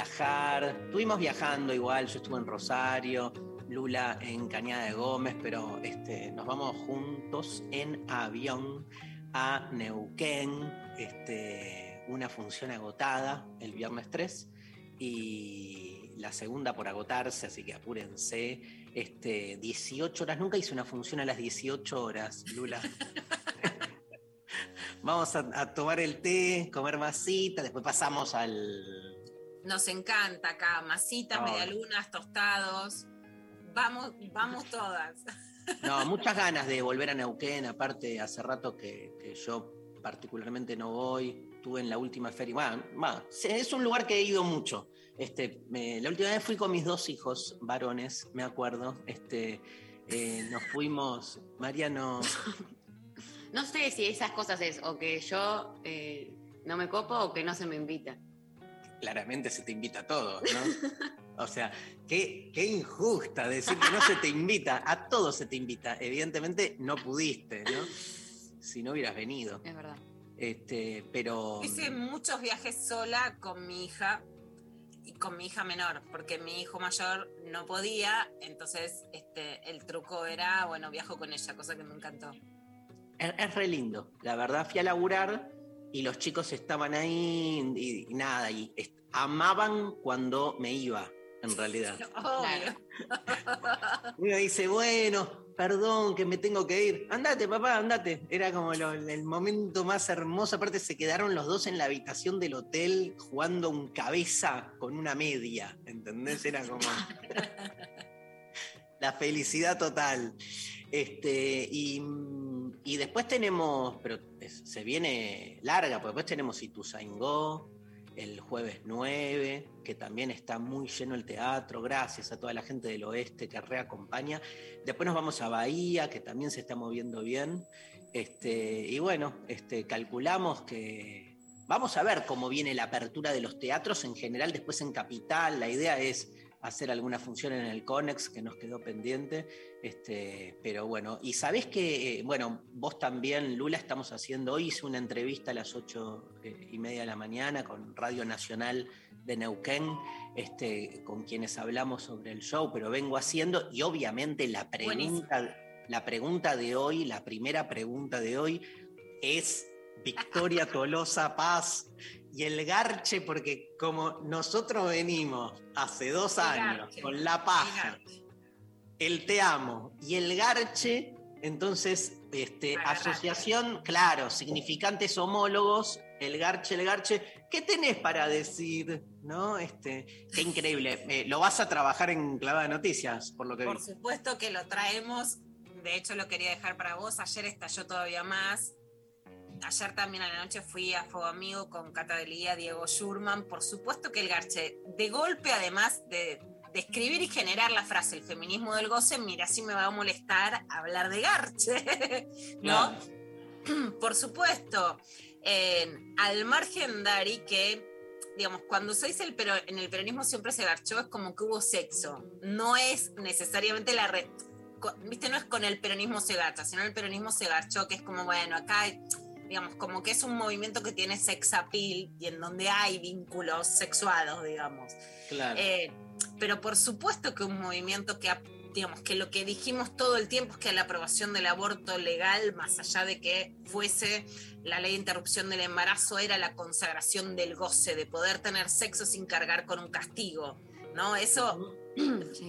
Viajar. Estuvimos viajando igual, yo estuve en Rosario. Lula en Cañada de Gómez, pero este, nos vamos juntos en avión a Neuquén, este, una función agotada el viernes 3 y la segunda por agotarse, así que apúrense. Este, 18 horas, nunca hice una función a las 18 horas, Lula. Vamos a, a tomar el té, comer masita, después pasamos al... Nos encanta acá, masitas, medialunas, tostados. Vamos, vamos todas. No, muchas ganas de volver a Neuquén, aparte hace rato que, que yo particularmente no voy, estuve en la última feria, bueno, bueno, es un lugar que he ido mucho. Este, me- la última vez fui con mis dos hijos varones, me acuerdo. Este, eh, nos fuimos, Mariano, No sé si esas cosas es o que yo eh, no me copo o que no se me invita. Claramente se te invita a todos, ¿no? O sea, qué, qué injusta decir que no se te invita, a todos se te invita. Evidentemente no pudiste, ¿no? Si no hubieras venido. Es verdad. Este, pero. Hice muchos viajes sola con mi hija y con mi hija menor, porque mi hijo mayor no podía, entonces este, el truco era, bueno, viajo con ella, cosa que me encantó. Es, es re lindo. La verdad, fui a laburar y los chicos estaban ahí y, y nada, y est- amaban cuando me iba, en realidad. Uno dice, bueno, perdón que me tengo que ir. Andate, papá, andate. Era como lo- el momento más hermoso. Aparte, se quedaron los dos en la habitación del hotel jugando un cabeza con una media. ¿Entendés? Era como. la felicidad total. Este, y, y después tenemos, pero se viene larga, porque después tenemos Ituzaingó el jueves 9, que también está muy lleno el teatro, gracias a toda la gente del oeste que reacompaña. Después nos vamos a Bahía, que también se está moviendo bien. Este, y bueno, este, calculamos que vamos a ver cómo viene la apertura de los teatros en general, después en Capital. La idea es hacer alguna función en el Conex que nos quedó pendiente. Este, pero bueno, y sabés que, eh, bueno, vos también, Lula, estamos haciendo, hoy hice una entrevista a las ocho eh, y media de la mañana con Radio Nacional de Neuquén, este, con quienes hablamos sobre el show, pero vengo haciendo, y obviamente la pregunta, la pregunta de hoy, la primera pregunta de hoy es Victoria Tolosa Paz y el garche, porque como nosotros venimos hace dos El años garche, con la paja, el el te amo y el garche, entonces, este, Agarrate. asociación, claro, significantes homólogos, el garche, el garche. ¿Qué tenés para decir? ¿No? Este, qué increíble. Eh, lo vas a trabajar en Clavada de Noticias, por lo que vi. Por supuesto que lo traemos. De hecho, lo quería dejar para vos. Ayer estalló todavía más. Ayer también a la noche fui a Fuego Amigo con Cata de Lía, Diego Schurman. Por supuesto que el garche, de golpe, además de, de escribir y generar la frase el feminismo del goce, mira si me va a molestar hablar de garche. ¿No? Por supuesto. En- al margen, Dari, que digamos, cuando se dice el pero en el peronismo siempre se garchó, es como que hubo sexo. No es necesariamente la red. Viste, no es con el peronismo se garcha, sino el peronismo se garchó, que es como, bueno, acá, hay, digamos, como que es un movimiento que tiene sex appeal y en donde hay vínculos sexuados, digamos. Claro. Eh, pero por supuesto que un movimiento que digamos, que lo que dijimos todo el tiempo es que la aprobación del aborto legal, más allá de que fuese la ley de interrupción del embarazo, era la consagración del goce, de poder tener sexo sin cargar con un castigo, ¿no? Eso,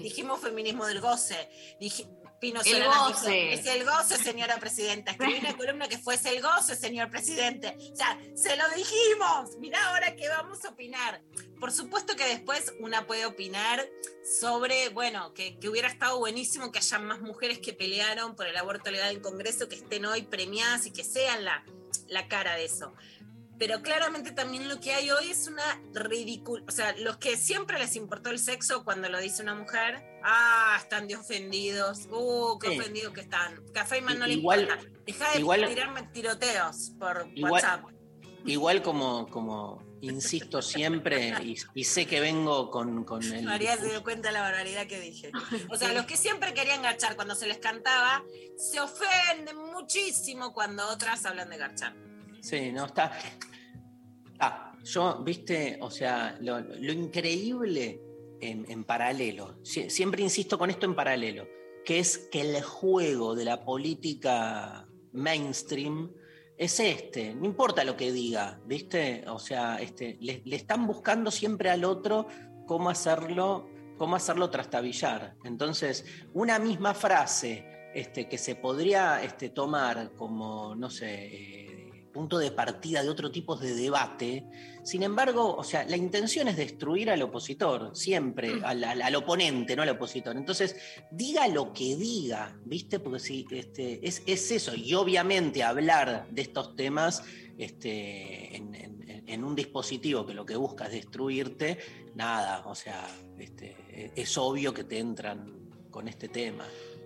dijimos feminismo del goce, dije, Pino El goce. es el goce, señora presidenta. Escribí una columna que fuese el goce, señor presidente. O sea, se lo dijimos. Mirá ahora que vamos a opinar. Por supuesto que después una puede opinar sobre, bueno, que, que hubiera estado buenísimo que haya más mujeres que pelearon por el aborto legal en Congreso, que estén hoy premiadas y que sean la, la cara de eso. Pero claramente también lo que hay hoy es una ridícula. O sea, los que siempre les importó el sexo cuando lo dice una mujer, ah, están de ofendidos. Uh, qué Sí. ofendidos que están. A Feynman no le importa. Deja de igual- tirarme tiroteos por Igual- WhatsApp. Igual como, como insisto siempre, y, y sé que vengo con, con el. María se dio cuenta de la barbaridad que dije. O sea, los que siempre querían garchar cuando se les cantaba, se ofenden muchísimo cuando otras hablan de garchar. Sí, no, está. Ah, yo, viste, o sea, lo, increíble en, en paralelo, sie- siempre insisto con esto en paralelo, que es que el juego de la política mainstream es este, no importa lo que diga, viste, o sea, este, le, le están buscando siempre al otro cómo hacerlo, cómo hacerlo trastabillar. Entonces, una misma frase este, que se podría este, tomar como, no sé, eh, punto de partida de otro tipo de debate. Sin embargo, o sea, la intención es destruir al opositor, siempre, al, al- al oponente, no al opositor. Entonces, diga lo que diga, ¿viste? Porque si este, es, es eso, y obviamente hablar de estos temas este, en, en- en un dispositivo que lo que busca es destruirte, nada, o sea, este, es obvio que te entran con este tema.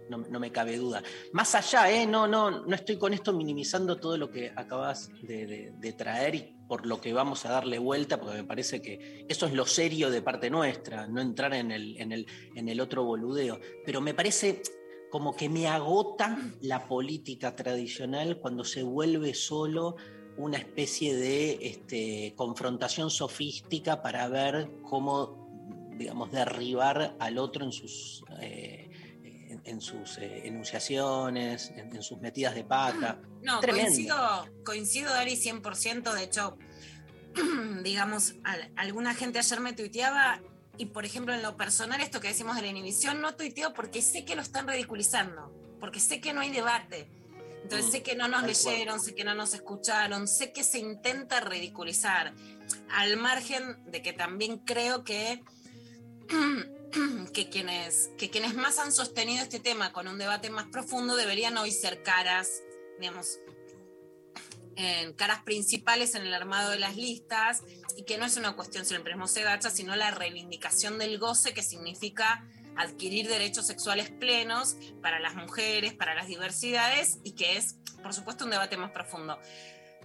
No, me cabe duda. Más allá, ¿eh? no, no, no estoy con esto minimizando todo lo que acabas de traer y por lo que vamos a darle vuelta, porque me parece que eso es lo serio de parte nuestra, no entrar en el, en el, en el otro boludeo. Pero me parece como que me agota la política tradicional cuando se vuelve solo una especie de este, confrontación sofística para ver cómo, digamos, derribar al otro en sus... eh, en, sus eh, enunciaciones, en, en sus metidas de pata. No, Tremendo. coincido, coincido, Dari, 100%. De hecho, digamos, al- alguna gente ayer me tuiteaba y, por ejemplo, en lo personal, esto que decimos de la inhibición, no tuiteo porque sé que lo están ridiculizando, porque sé que no hay debate. Entonces Mm, sé que no nos cual. leyeron, sé que no nos escucharon, sé que se intenta ridiculizar, al margen de que también creo que, que, quienes, que quienes más han sostenido este tema con un debate más profundo deberían hoy ser caras, digamos, en caras principales en el armado de las listas y que no es una cuestión si el se gacha, sino la reivindicación del goce que significa adquirir derechos sexuales plenos para las mujeres, para las diversidades y que es, por supuesto, un debate más profundo.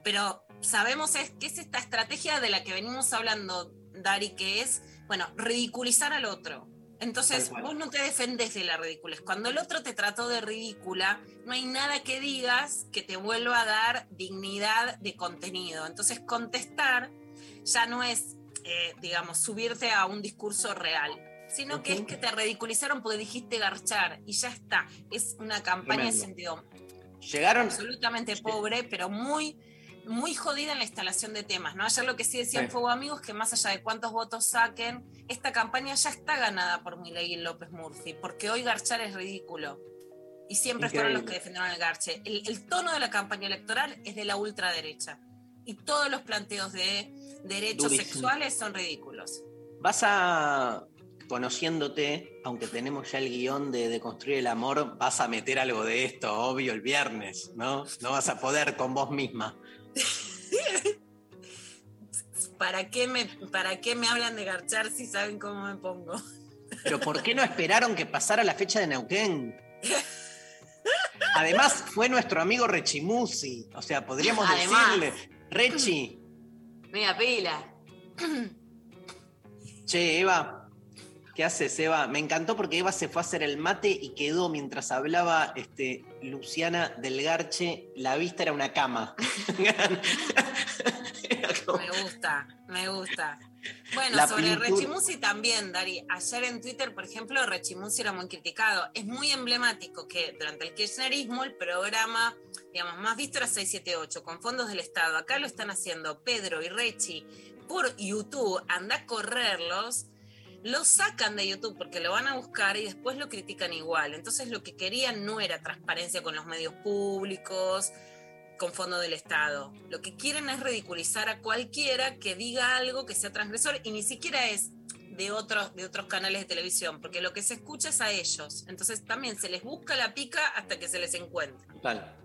Pero sabemos es, que es esta estrategia de la que venimos hablando, Dari, que es, bueno, ridiculizar al otro. Entonces, vos no te defendés de la ridiculez. Cuando el otro te trató de ridícula, no hay nada que digas que te vuelva a dar dignidad de contenido. Entonces, contestar ya no es, eh, digamos, subirte a un discurso real, sino que es que te ridiculizaron porque dijiste garchar y ya está. Es una campaña en Tremendo. sentido Llegaron, absolutamente pobre, pero muy, muy jodida en la instalación de temas. ¿no? Ayer lo que sí decían Sí. Fuego Amigos, que más allá de cuántos votos saquen, esta campaña ya está ganada por Milei y López Murphy, porque hoy garchar es ridículo. Y siempre fueron los que defendieron el garche. El, el tono de la campaña electoral es de la ultraderecha. Y todos los planteos de derechos Durísimo. sexuales son ridículos. vas a, conociéndote, aunque tenemos ya el guion de, de construir el amor, vas a meter algo de esto, obvio, el viernes, ¿no? No vas a poder con vos misma. ¿Para qué, me, ¿Para qué me hablan de garchar si saben cómo me pongo? Pero ¿por qué no esperaron que pasara la fecha de Neuquén? Además, fue nuestro amigo Rechimusi. O sea, podríamos Además. decirle, Rechi, Media pila. che, Eva, ¿qué haces, Eva? Me encantó porque Eva se fue a hacer el mate y quedó mientras hablaba este, Luciana del Garche. La vista era una cama. Era. Me gusta, me gusta. Bueno, La sobre pintura- Rechimusi también, Dari. Ayer en Twitter, por ejemplo, Rechimusi era muy criticado. Es muy emblemático que durante el kirchnerismo el programa, digamos, más visto era 678, con fondos del Estado. Acá lo están haciendo Pedro y Rechi por YouTube. Anda a correrlos. Lo sacan de YouTube porque lo van a buscar y después lo critican igual. Entonces lo que querían no era transparencia con los medios públicos, con fondo del Estado. Lo que quieren es ridiculizar a cualquiera que diga algo que sea transgresor y ni siquiera es de otros, de otros canales de televisión, porque lo que se escucha es a ellos. Entonces también se les busca la pica hasta que se les encuentra. Total.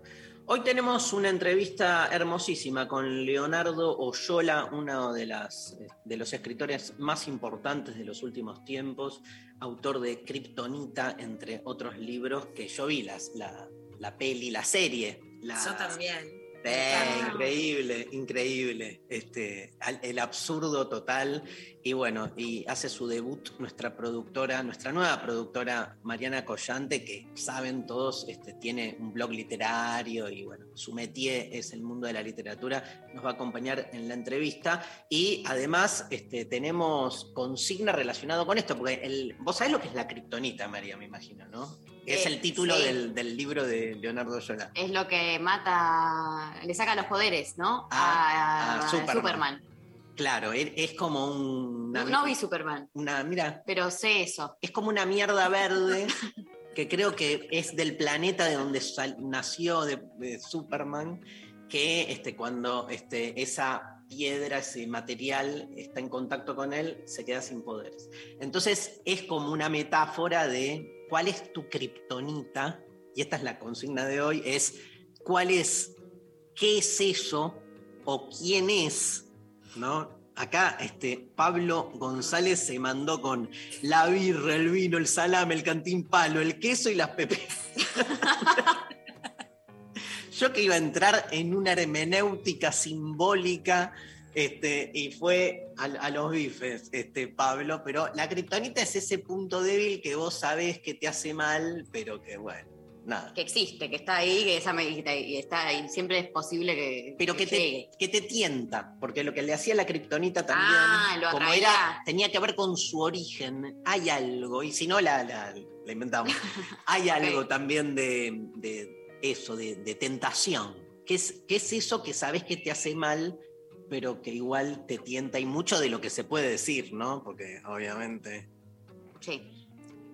Hoy tenemos una entrevista hermosísima con Leonardo Oyola, uno de, las, de los escritores más importantes de los últimos tiempos, autor de Kryptonita, entre otros libros que yo vi, las, la, la peli, la serie. La, Yo también. Encanta. increíble, increíble. Este, el absurdo total. Y bueno, y hace su debut nuestra productora, nuestra nueva productora Mariana Collante, que saben todos, este, tiene un blog literario y bueno, su métier es el mundo de la literatura. Nos va a acompañar en la entrevista. Y además este, tenemos consigna relacionado con esto, porque el, vos sabés lo que es la kriptonita, María, me imagino, ¿no? Es Eh, el título sí. del, del libro de Leonardo Oyola. Es lo que mata, le saca los poderes, ¿no? Ah, a, a Superman. Superman. Claro, es como un, una, No vi Superman, una- mira, pero sé eso. es como una mierda verde que creo que es del planeta de donde sal- nació de, de Superman, que este, cuando este, esa piedra, ese material está en contacto con él, se queda sin poderes. Entonces es como una metáfora de cuál es tu kriptonita, y esta es la consigna de hoy, es cuál es, qué es eso o quién es ¿no? Acá este, Pablo González se mandó con la birra, el vino, el salame, el cantín palo, el queso y las pepe. Yo que iba a entrar en una hermenéutica simbólica este, y fue a, a los bifes, este, Pablo, pero la kriptonita es ese punto débil que vos sabés que te hace mal, pero que bueno, nada. Que existe, que está ahí, que esa y está y siempre es posible que, pero que te, que te tienta, porque lo que le hacía la kriptonita también, Ah, lo como era, tenía que ver con su origen, hay algo, y si no la, la, la inventamos, hay algo también de, de eso, de, de tentación. ¿Qué es, ¿Qué es eso que sabes que te hace mal, pero que igual te tienta? Y mucho de lo que se puede decir, ¿no? Porque obviamente, Sí.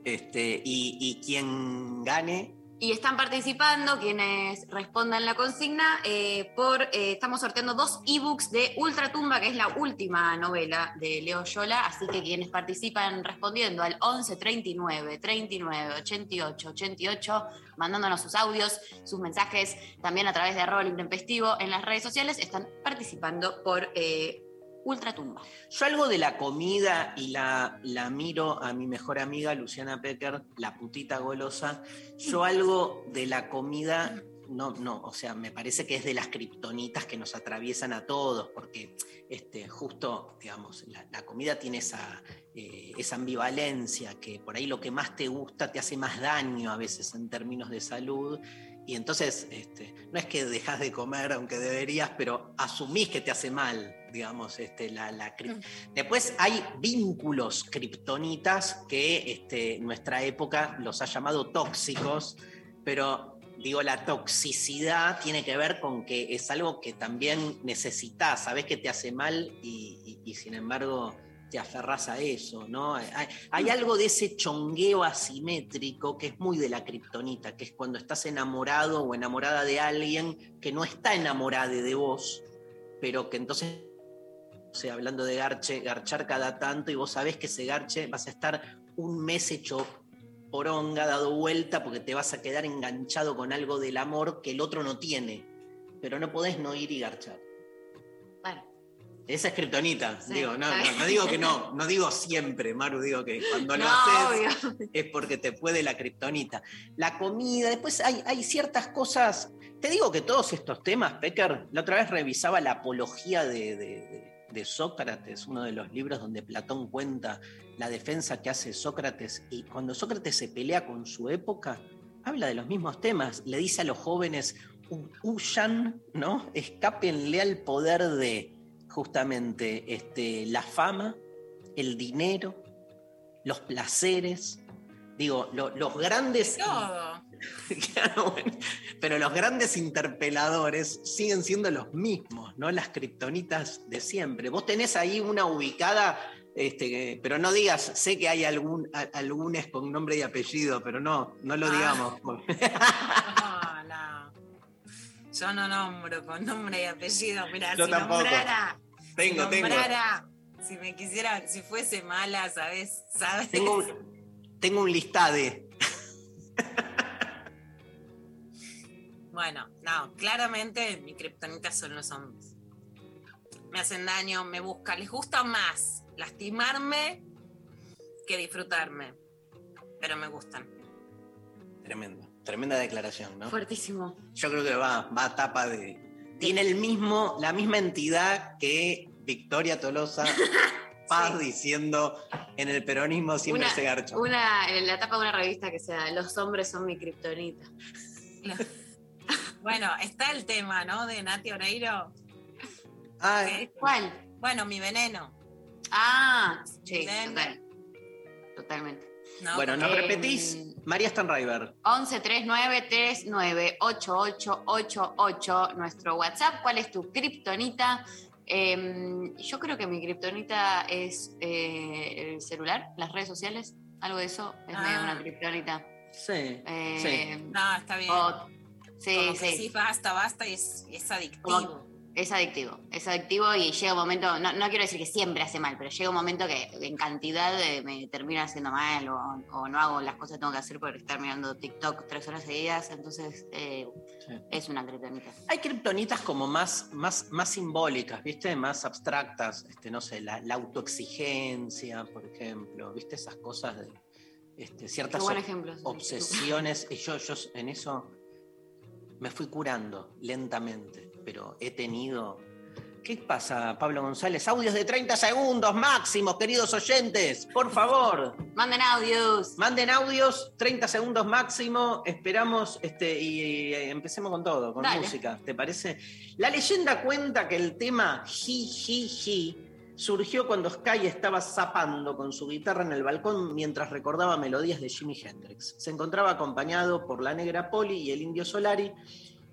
este, y, y quien gane, Y están participando quienes respondan la consigna eh, por, eh, estamos sorteando dos ebooks de Ultratumba, que es la última novela de Leo Yola, así que quienes participan respondiendo al 11 39 39 88 88, mandándonos sus audios, sus mensajes, también a través de arroba intempestivo en las redes sociales, están participando por eh, Ultratumba. Yo algo de la comida y la, la miro a mi mejor amiga Luciana Pecker, la putita golosa. Yo algo de la comida, no, no, o sea, me parece que es de las kriptonitas que nos atraviesan a todos, porque este, justo, digamos, la, la comida tiene esa, eh, esa ambivalencia, que por ahí lo que más te gusta te hace más daño a veces en términos de salud. Y entonces, este, no es que dejas de comer, aunque deberías, pero asumís que te hace mal, digamos, este, la, la Después hay vínculos kriptonitas que este, nuestra época los ha llamado tóxicos, pero digo, la toxicidad tiene que ver con que es algo que también necesitas, sabes que te hace mal y, y- y sin embargo te aferras a eso, ¿no? Hay, hay algo de ese chongueo asimétrico que es muy de la kriptonita, que es cuando estás enamorado o enamorada de alguien que no está enamorada de vos, pero que entonces o sea, hablando de garche, garchar cada tanto y vos sabés que ese garche vas a estar un mes hecho poronga, dado vuelta, porque te vas a quedar enganchado con algo del amor que el otro no tiene. Pero no podés no ir y garchar. Bueno, Esa es kriptonita, Sí, digo, no, no, digo que no, no digo siempre, Maru, digo que cuando lo no, haces obvio. es porque te puede la kriptonita. La comida, después hay, hay ciertas cosas. Te digo que todos estos temas, Pecker, la otra vez revisaba la apología de, de- de- de Sócrates, uno de los libros donde Platón cuenta la defensa que hace Sócrates. Y cuando Sócrates se pelea con su época, habla de los mismos temas. Le dice a los jóvenes, "Hu- huyan, ¿no? Escápenle al poder de. justamente este, la fama, el dinero, los placeres. Digo, lo- los grandes. Todo. Claro, bueno, pero los grandes interpeladores siguen siendo los mismos, ¿no? Las kriptonitas de siempre. Vos tenés ahí una ubicada, este, pero no digas, sé que hay algún, a- algunos con nombre y apellido, pero no, no lo Ah. digamos. No, no. Yo no nombro con nombre y apellido. Mira, Yo si tampoco. nombrara, tengo, si tengo. si me quisiera, si fuese mala, ¿sabes? ¿Sabes? Tengo un, tengo un listade. Bueno, no, claramente mi kriptonita son los hombres. Me hacen daño, me buscan, les gusta más lastimarme que disfrutarme. Pero me gustan. Tremendo. Tremenda declaración, ¿no? Fuertísimo. Yo creo que va, va a tapa de. Tiene el mismo, la misma entidad que Victoria Tolosa Paz diciendo en el peronismo siempre Una- se garcha. Una, en la tapa de una revista que sea Los hombres son mi kriptonita. Bueno, está el tema, ¿no? De Nati Oreiro. Ay, que- ¿Cuál? bueno, mi veneno. Ah, sí, total. Totalmente. ¿no? bueno, ¿nos Eh, repetís? María Stanriver. 11 39 39 88 88 nuestro WhatsApp. ¿Cuál es tu kriptonita? Eh, yo creo que mi kriptonita es eh, el celular, las redes sociales, algo de eso es medio Ah. una kriptonita. Sí. Eh, No, está bien. o- sí, Como que sí. sí, basta, basta y es, es adictivo. Como- Es adictivo, es adictivo y llega un momento, no, no quiero decir que siempre hace mal, pero llega un momento que en cantidad me termina haciendo mal o, o no hago las cosas que tengo que hacer por estar mirando TikTok tres horas seguidas, entonces eh, Sí. es una kriptonita. Hay kriptonitas como más, más, más simbólicas, ¿viste? Más abstractas, este, no sé, la, la autoexigencia, por ejemplo, ¿viste? Esas cosas de este, Qué ciertas buen ob- ejemplo. obsesiones. Y yo, yo en eso me fui curando lentamente, pero he tenido. ¿Qué pasa, Pablo González? Audios de 30 segundos máximo, queridos oyentes, por favor. Manden audios. Manden audios, 30 segundos máximo. Esperamos este, y, empecemos con todo, con Dale. música. ¿Te parece? La leyenda cuenta que el tema Ji Ji Ji surgió cuando Sky estaba zapando con su guitarra en el balcón mientras recordaba melodías de Jimi Hendrix. Se encontraba acompañado por la negra Poli y el indio Solari,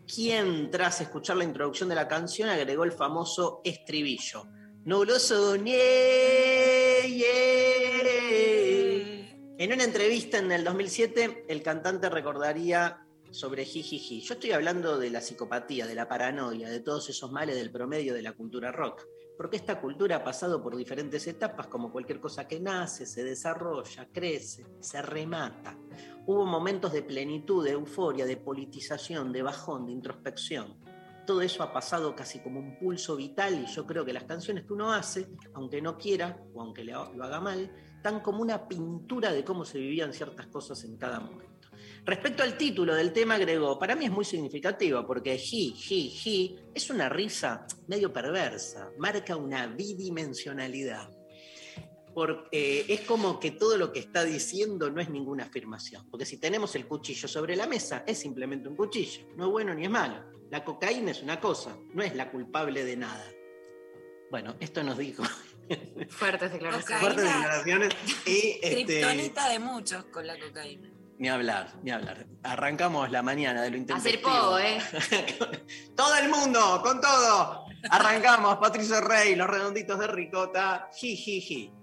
quien, tras escuchar la introducción de la canción, agregó el famoso estribillo. No lo soñé. yeah". En una entrevista en el 2007, el cantante recordaría sobre Jijiji. Yo estoy hablando de la psicopatía, de la paranoia, de todos esos males del promedio de la cultura rock. Porque esta cultura ha pasado por diferentes etapas, como cualquier cosa que nace, se desarrolla, crece, se remata. Hubo momentos de plenitud, de euforia, de politización, de bajón, de introspección. Todo eso ha pasado casi como un pulso vital y yo creo que las canciones que uno hace, aunque no quiera o aunque lo haga mal, tan como una pintura de cómo se vivían ciertas cosas en cada momento. Respecto al título del tema, agregó, para mí es muy significativo porque ji, ji, ji es una risa medio perversa, marca una bidimensionalidad. Porque es como que todo lo que está diciendo no es ninguna afirmación. Porque si tenemos el cuchillo sobre la mesa, es simplemente un cuchillo. No es bueno ni es malo. La cocaína es una cosa, no es la culpable de nada. Bueno, esto nos dijo Fuertes declaraciones. Fuertes declaraciones y este, Kriptonita de muchos con la cocaína. Ni hablar, ni hablar. Arrancamos la mañana de lo Hacer intempestivo. poco, ¿eh? todo el mundo, con todo. Arrancamos, Patricio Rey, los redonditos de ricota. Ji, ji, ji.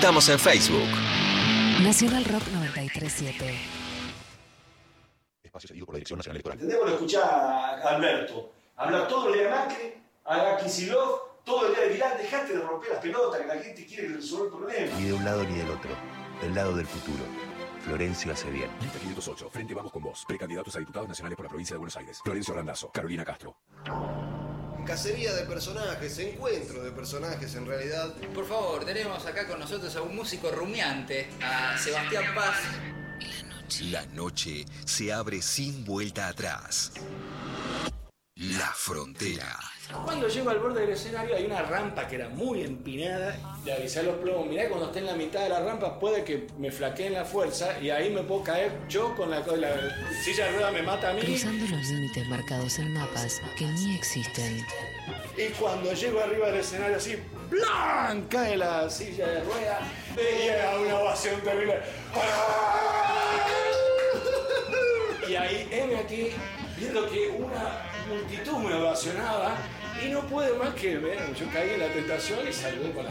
Estamos en Facebook. Nacional Rock 937. Espacio cedido por la Dirección Nacional Electoral. Entendemos lo escuchar a Alberto. Hablar todo el día de Macri, a Kicillof, todo el día de Vilán. Dejate de romper las pelotas, que la gente quiere resolver el problema. Ni de un lado ni del otro. Del lado del futuro. Florencio hace bien. Lista 508. Frente Vamos con Vos. Precandidatos a diputados nacionales por la provincia de Buenos Aires. Florencio Randazzo. Carolina Castro. Cacería de personajes, encuentro de personajes en realidad. Por favor, tenemos acá con nosotros a un músico rumiante, a Sebastián Paz. La noche se abre sin vuelta atrás. La La frontera. Cuando llego al borde del escenario hay una rampa que era muy empinada. Le avisé a los plomos, mirá cuando esté en la mitad de la rampa puede que me flaqueen la fuerza y ahí me puedo caer yo con la, con la silla de rueda me mata a mí. Cruzando los límites marcados en mapas que ni existen. Y cuando llego arriba del escenario así, ¡plan! cae la silla de rueda y llega una ovación terrible. Y ahí, heme aquí, viendo que una multitud me ovacionaba y no pude más que ver. Yo caí en la tentación y saludé con la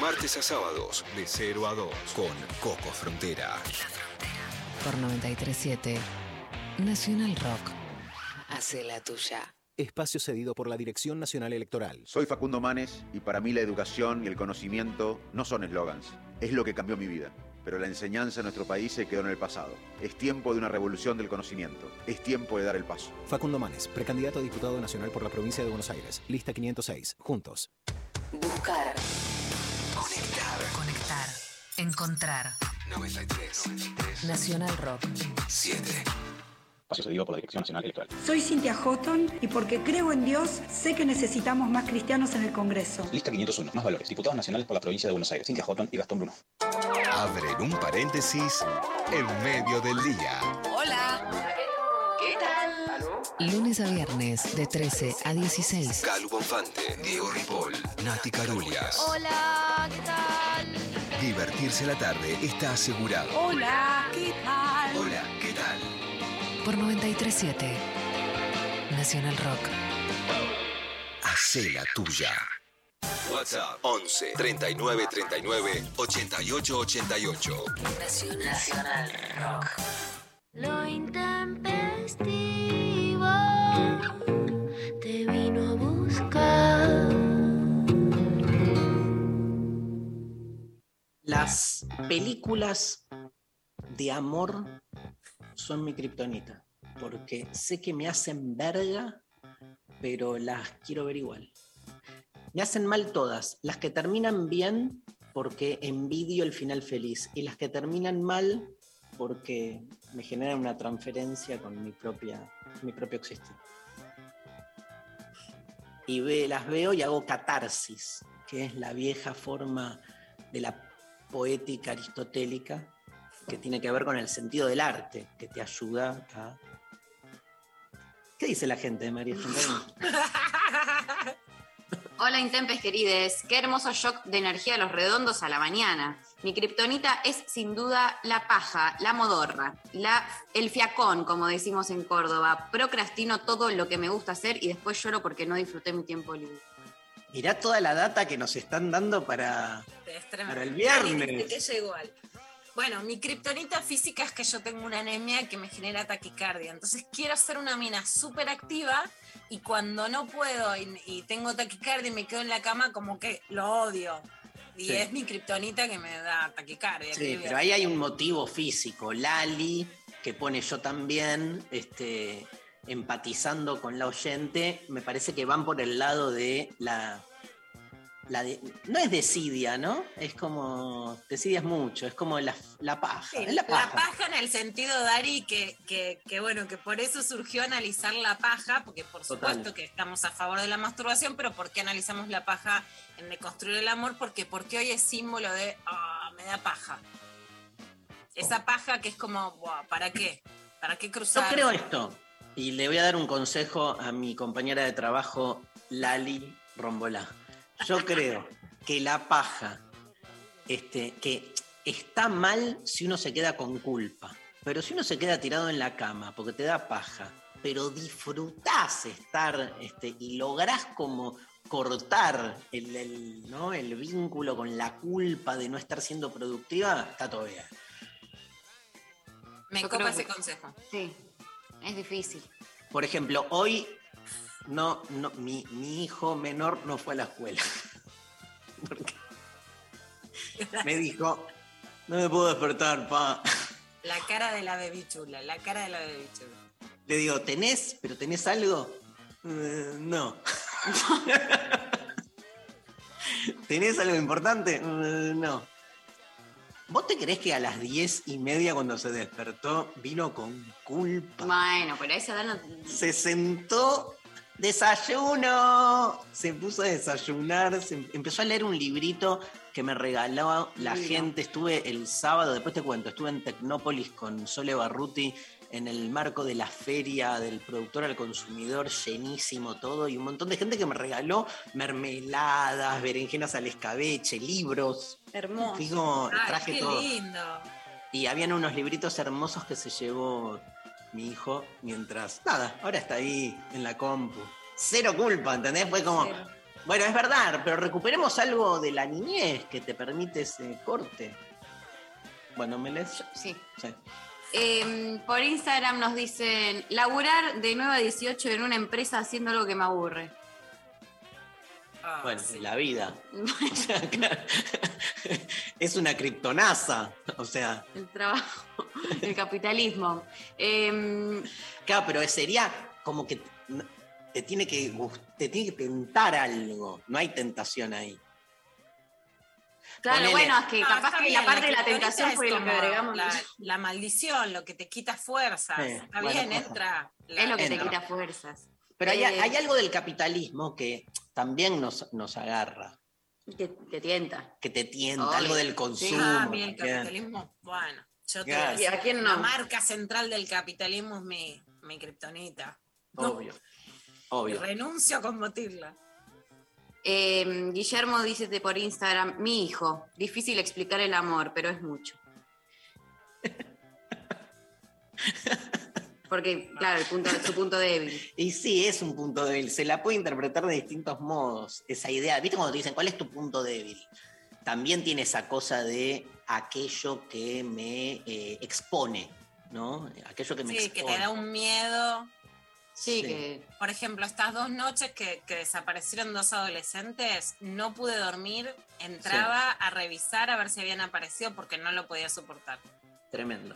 Martes a sábados, de 0 a 2, con Coco Frontera. Por 937 Nacional Rock. Hace la tuya. Espacio cedido por la Dirección Nacional Electoral. Soy Facundo Manes y para mí la educación y el conocimiento no son eslogans. Es lo que cambió mi vida. Pero la enseñanza en nuestro país se quedó en el pasado. Es tiempo de una revolución del conocimiento. Es tiempo de dar el paso. Facundo Manes, precandidato a diputado nacional por la provincia de Buenos Aires. Lista 506. Juntos. Buscar. Conectar. Conectar. Encontrar. 93. Nacional Rock. 7. Espacio cedido por la Dirección Nacional Electoral. Soy Cintia Houghton y porque creo en Dios, sé que necesitamos más cristianos en el Congreso. Lista 501. Más valores. Diputados nacionales por la provincia de Buenos Aires. Cintia Houghton y Gastón Bruno. Abren un paréntesis en medio del día. Hola. ¿Qué tal? Lunes a viernes de 13 a 16. Calu Bonfante, Diego Ripoll, Nati Carulias. Hola, ¿qué tal? Divertirse la tarde está asegurado. Hola, ¿qué tal? Hola. Por 937 Nacional Rock. Hacé la tuya. WhatsApp 11 39 39 88 88. Nacional Rock. Lo intempestivo te vino a buscar. Las películas de amor son mi kriptonita, porque sé que me hacen verga, pero las quiero ver igual. Me hacen mal todas, las que terminan bien porque envidio el final feliz y las que terminan mal porque me generan una transferencia con mi propia mi propio existir. Y ve, las veo y hago catarsis, que es la vieja forma de la poética aristotélica que tiene que ver con el sentido del arte, que te ayuda a... ¿Qué dice la gente de María? Hola Intempes querides, qué hermoso shock de energía a los redondos a la mañana. Mi kriptonita es sin duda la paja, la modorra, la, el fiacón, como decimos en Córdoba. Procrastino todo lo que me gusta hacer y después lloro porque no disfruté mi tiempo libre. Mirá toda la data que nos están dando para, para el viernes. que igual. Bueno, mi kriptonita física es que yo tengo una anemia que me genera taquicardia. Entonces quiero ser una mina súper activa y cuando no puedo y, y tengo taquicardia y me quedo en la cama, como que lo odio. Y Sí. es mi kriptonita que me da taquicardia. Sí, pero ahí hay un motivo físico. Lali, que pone yo también, este, empatizando con la oyente, me parece que van por el lado de la. La de- no es desidia, ¿no? Es como. Desidias mucho, es como la, la paja. Sí, es la paja. en el sentido, Dari, que, que, que bueno, que por eso surgió analizar la paja, porque por Total. supuesto que estamos a favor de la masturbación, pero ¿por qué analizamos la paja en deconstruir el amor? Porque, porque hoy es símbolo de, ah, me da paja. Esa paja que es como, "Buah, ¿para qué? ¿Para qué Yo cruzar? creo esto, y le voy a dar un consejo a mi compañera de trabajo, Lali Rombolá. Yo creo que la paja, este, que está mal si uno se queda con culpa, pero si uno se queda tirado en la cama porque te da paja, pero disfrutás estar este, y lográs como cortar el, el, ¿no? el vínculo con la culpa de no estar siendo productiva, está todo bien. Me copa ese consejo. Sí, es difícil. Por ejemplo, hoy no, no, mi, mi hijo menor no fue a la escuela. Porque me dijo, no me puedo despertar, pa. La cara de la bebichula, la cara de la bebichula. Le digo, ¿tenés? ¿Pero tenés algo? "Eh, no. ¿Tenés algo importante? "Eh, no. ¿Vos te creés que a las diez y media cuando se despertó vino con culpa? Bueno, pero a esa edad no. Se sentó, desayuno, se puso a desayunar, se em- empezó a leer un librito que me regaló la Mira. gente. Estuve el sábado, después te cuento, estuve en Tecnópolis con Sole Barruti en el marco de la feria del productor al consumidor, llenísimo todo, y un montón de gente que me regaló mermeladas, berenjenas al escabeche, libros. Hermoso. Ay, traje qué todo. lindo. Y habían unos libritos hermosos que se llevó mi hijo mientras. Nada, ahora está ahí en la compu. Cero culpa, ¿entendés? Fue como. Bueno, es verdad, pero recuperemos algo de la niñez que te permite ese corte. Bueno, ¿me lees? Sí. Sí. Eh, por Instagram nos dicen, laburar de 9 a 18 en una empresa haciendo algo que me aburre. Ah, Bueno, la vida. O sea, claro. es una criptonasa. O sea. El trabajo, el capitalismo. Eh, Claro, pero sería como que te tiene que te tiene que tentar algo. No hay tentación ahí. claro, Ponele. bueno, es que No, capaz que bien, la parte de la tentación es fue lo que agregamos. La, la maldición, lo que te quita fuerzas. Sí, está bueno, bien, ojo. entra. la- Es lo que te quita fuerzas. Pero hay, Eh, hay algo del capitalismo que también nos, nos agarra, Que te tienta. que te tienta, algo del Sí. consumo. Ah, a mí el capitalismo, bueno, yo te voy a decir, ¿Y a quién la no? marca central del capitalismo es mi, mi kriptonita. Obvio. Obvio. Renuncio a combatirla. Eh, Guillermo dice por Instagram, mi hijo, difícil explicar el amor, pero es mucho. Porque, claro, el punto, su punto débil. Y sí, es un punto débil. Se la puede interpretar de distintos modos, esa idea. ¿Viste cuando te dicen cuál es tu punto débil? También tiene esa cosa de aquello que me eh, expone, ¿no? Aquello que me Sí, que expone. te da un miedo. Sí, Sí. que Por ejemplo, estas dos noches que, que desaparecieron dos adolescentes, no pude dormir, entraba a revisar a ver si habían aparecido porque no lo podía soportar. Tremendo.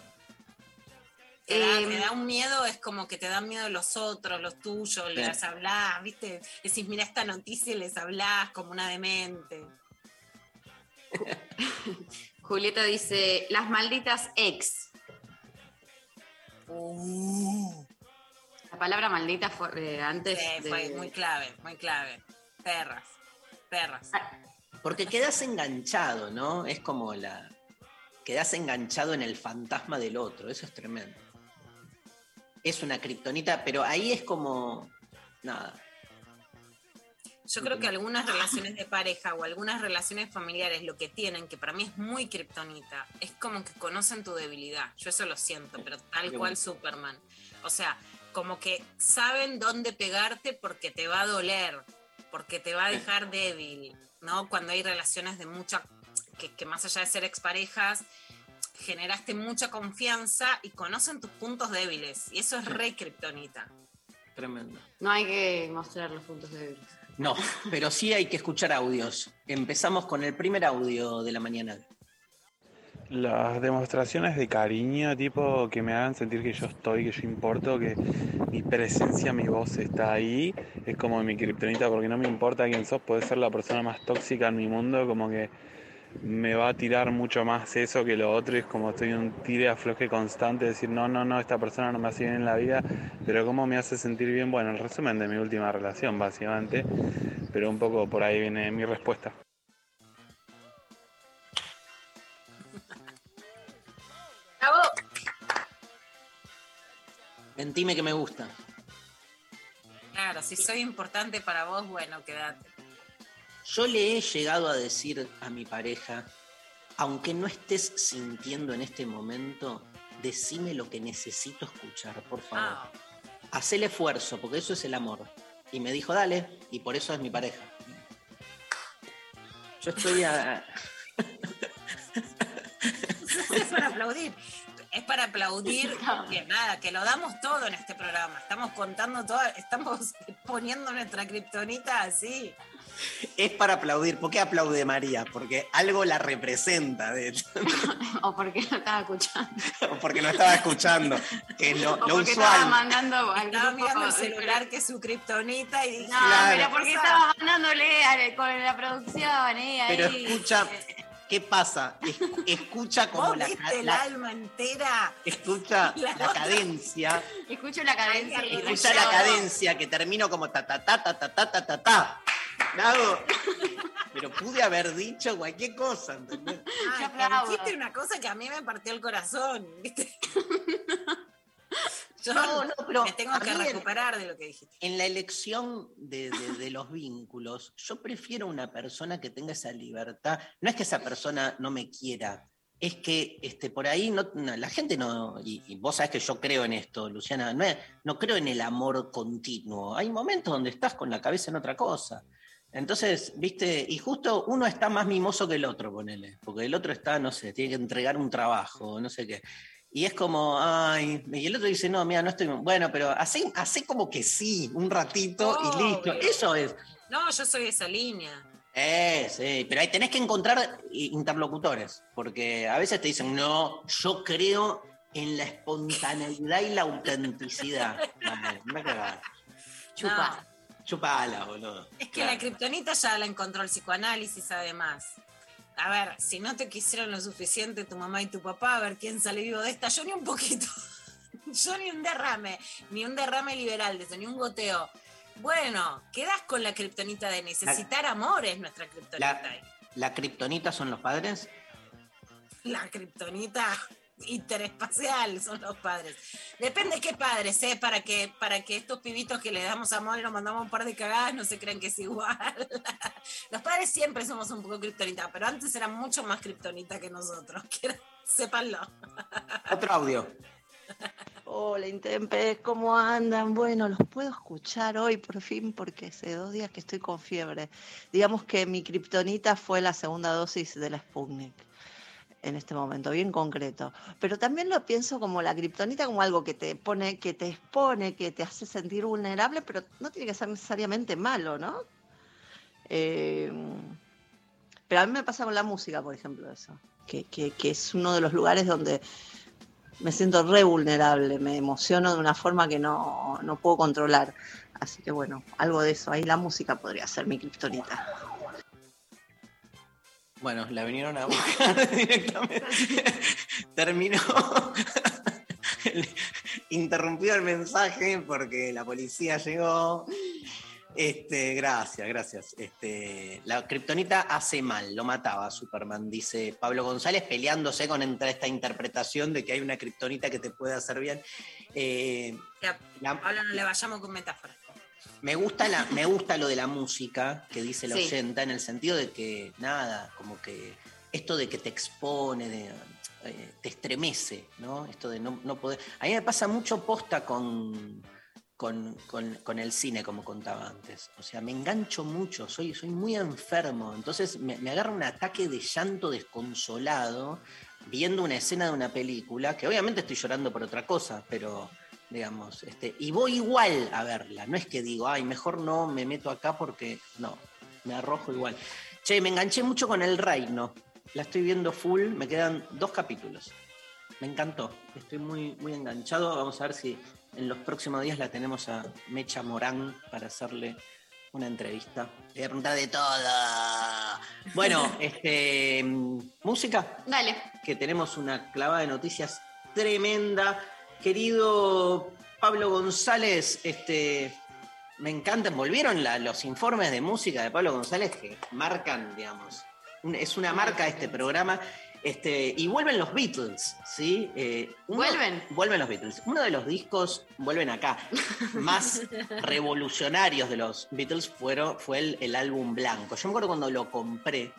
Te da, Em, te da un miedo, es como que te dan miedo los otros, los tuyos, Bien. les hablás, ¿viste? Decís, mira esta noticia y les hablás como una demente. Julieta dice, las malditas ex. La palabra maldita fue eh, antes Sí, de- fue muy clave, muy clave. Perras, perras. Porque quedas enganchado, ¿no? Es como la. Quedas enganchado en el fantasma del otro. Eso es tremendo. Es una kriptonita, pero ahí es como. Nada. Yo creo que algunas relaciones de pareja o algunas relaciones familiares lo que tienen, que para mí es muy kriptonita, es como que conocen tu debilidad. Yo eso lo siento, pero tal cual. Superman. O sea, como que saben dónde pegarte porque te va a doler, porque te va a dejar débil, ¿no? Cuando hay relaciones de mucha, que, que más allá de ser exparejas, generaste mucha confianza y conocen tus puntos débiles. Y eso es re kriptonita. Tremendo. No hay que mostrar los puntos débiles. No, pero sí hay que escuchar audios. Empezamos con el primer audio de la mañana. Las demostraciones de cariño, tipo que me hagan sentir que yo estoy, que yo importo, que mi presencia, mi voz está ahí, es como mi kriptonita, porque no me importa quién sos, puedes ser la persona más tóxica en mi mundo, como que me va a tirar mucho más eso que lo otro, y es como estoy en un tire afloje constante, decir, no, no, no, esta persona no me hace bien en la vida, pero cómo me hace sentir bien, bueno, el resumen de mi última relación, básicamente, pero un poco por ahí viene mi respuesta. Mentime que me gusta. Claro, si soy importante para vos, bueno, quédate. Yo le he llegado a decir a mi pareja, aunque no estés sintiendo en este momento, decime lo que necesito escuchar, por favor. Ah, Haz el esfuerzo, porque eso es el amor. Y me dijo, dale, y por eso es mi pareja. Yo estoy a... es para aplaudir. Es para aplaudir que nada, que lo damos todo en este programa. Estamos contando todo, estamos poniendo nuestra kriptonita así. Es para aplaudir. ¿Por qué aplaude María? Porque algo la representa, de hecho. O porque no estaba escuchando. O porque no estaba escuchando. Que es lo, O lo porque estaba usual. mandando al Estaba grupo- mirando el celular que es su kriptonita y dije, No, Claro. pero porque estaba mandándole a- con la producción, eh, Pero escucha, ¿Qué pasa? Es- escucha como ¿Vos la, viste el la- alma entera? escucha La la cadencia, Escucho la cadencia escucha la cadencia que termino como ta ta ta ta ta ta ta ta ta. Pero pude haber dicho cualquier cosa, ¿entendés? Ay, aplaudo. dijiste una cosa que a mí me partió el corazón, ¿viste? Yo No, no, pero me tengo que recuperar de lo que dijiste. En la elección de, de- de los vínculos, yo prefiero una persona que tenga esa libertad. No es que esa persona no me quiera, es que este, por ahí no, no, la gente no, y, y vos sabés que yo creo en esto, Luciana, no, es- no creo en el amor continuo. Hay momentos donde estás con la cabeza en otra cosa. Entonces, viste, y justo uno está más mimoso que el otro, ponele, porque el otro está, no sé, tiene que entregar un trabajo, no sé qué. Y es como, ay, y el otro dice, no, mira, no estoy, bueno, pero así, así como que sí, un ratito y listo. Eso es. No, yo soy de esa línea. Eh, sí, pero ahí tenés que encontrar i- interlocutores, porque a veces te dicen, no, yo creo en la espontaneidad y la autenticidad. Dale, me. Chupa. Chupala, boludo. Es que Claro. la kriptonita ya la encontró el psicoanálisis, además. A ver, si no te quisieron lo suficiente tu mamá y tu papá, a ver quién sale vivo de esta. Yo ni un poquito. Yo ni un derrame, ni un derrame liberal de eso, ni un goteo. Bueno, quedas con la kriptonita de necesitar amor, es nuestra kriptonita. La, la kriptonita son los padres. La kriptonita interespacial son los padres. Depende qué padres, ¿eh? Para que, para que estos pibitos que le damos amor y nos mandamos un par de cagadas no se crean que es igual. Los padres siempre somos un poco kriptonita, pero antes eran mucho más kriptonita que nosotros. Quiero- sépanlo. Otro audio. Hola, Intempes, ¿cómo andan? Bueno, los puedo escuchar hoy por fin porque hace dos días que estoy con fiebre. Digamos que mi kriptonita fue la segunda dosis de la Sputnik en este momento, bien concreto. Pero también lo pienso como la kriptonita como algo que te pone, que te expone, que te hace sentir vulnerable, pero no tiene que ser necesariamente malo, ¿no? Eh, pero a mí me pasa con la música, por ejemplo, eso, que, que- que es uno de los lugares donde me siento re vulnerable, me emociono de una forma que no, no puedo controlar. Así que bueno, algo de eso, ahí la música podría ser mi kriptonita. Bueno, la vinieron a buscar directamente. Terminó interrumpido el mensaje porque la policía llegó. Este, gracias, gracias. Este, la kriptonita hace mal, lo mataba Superman, dice Pablo González, peleándose con entre esta interpretación de que hay una kriptonita que te puede hacer bien. Eh, Que a Pablo no le vayamos con metáforas. Me gusta, la, me gusta lo de la música que dice la Sí. oyenta, en el sentido de que, nada, como que esto de que te expone, de, eh, te estremece, ¿no? Esto de no, no poder. A mí me pasa mucho posta con, con, con- con el cine, como contaba antes. O sea, me engancho mucho, soy, soy muy enfermo. Entonces me, me agarra un ataque de llanto desconsolado viendo una escena de una película, que obviamente estoy llorando por otra cosa, pero digamos, este, y voy igual a verla. No es que digo, ay, mejor no me meto acá porque no, me arrojo igual. Che, me enganché mucho con el reino. La estoy viendo full, me quedan dos capítulos. Me encantó, estoy muy, muy enganchado. Vamos a ver si en los próximos días la tenemos a Mecha Morán para hacerle una entrevista. Le voy a preguntar de todo. Bueno, este, mm, música. Dale. Que tenemos una clavada de noticias tremenda. Querido Pablo González, este, me encantan. Volvieron la- los informes de música de Pablo González que marcan, digamos, un- es una marca este programa. Este, y vuelven los Beatles, ¿sí? Eh, uno- ¿Vuelven? Vuelven los Beatles. Uno de los discos, vuelven acá, más revolucionarios de los Beatles fueron, fue el, el álbum blanco. Yo me acuerdo cuando lo compré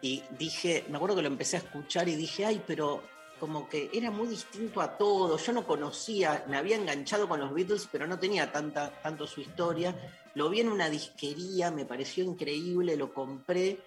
y dije, me acuerdo que lo empecé a escuchar y dije, ay, pero como que era muy distinto a todo. Yo no conocía, me había enganchado con los Beatles, pero no tenía tanta, tanto su historia. Lo vi en una disquería, me pareció increíble, lo compré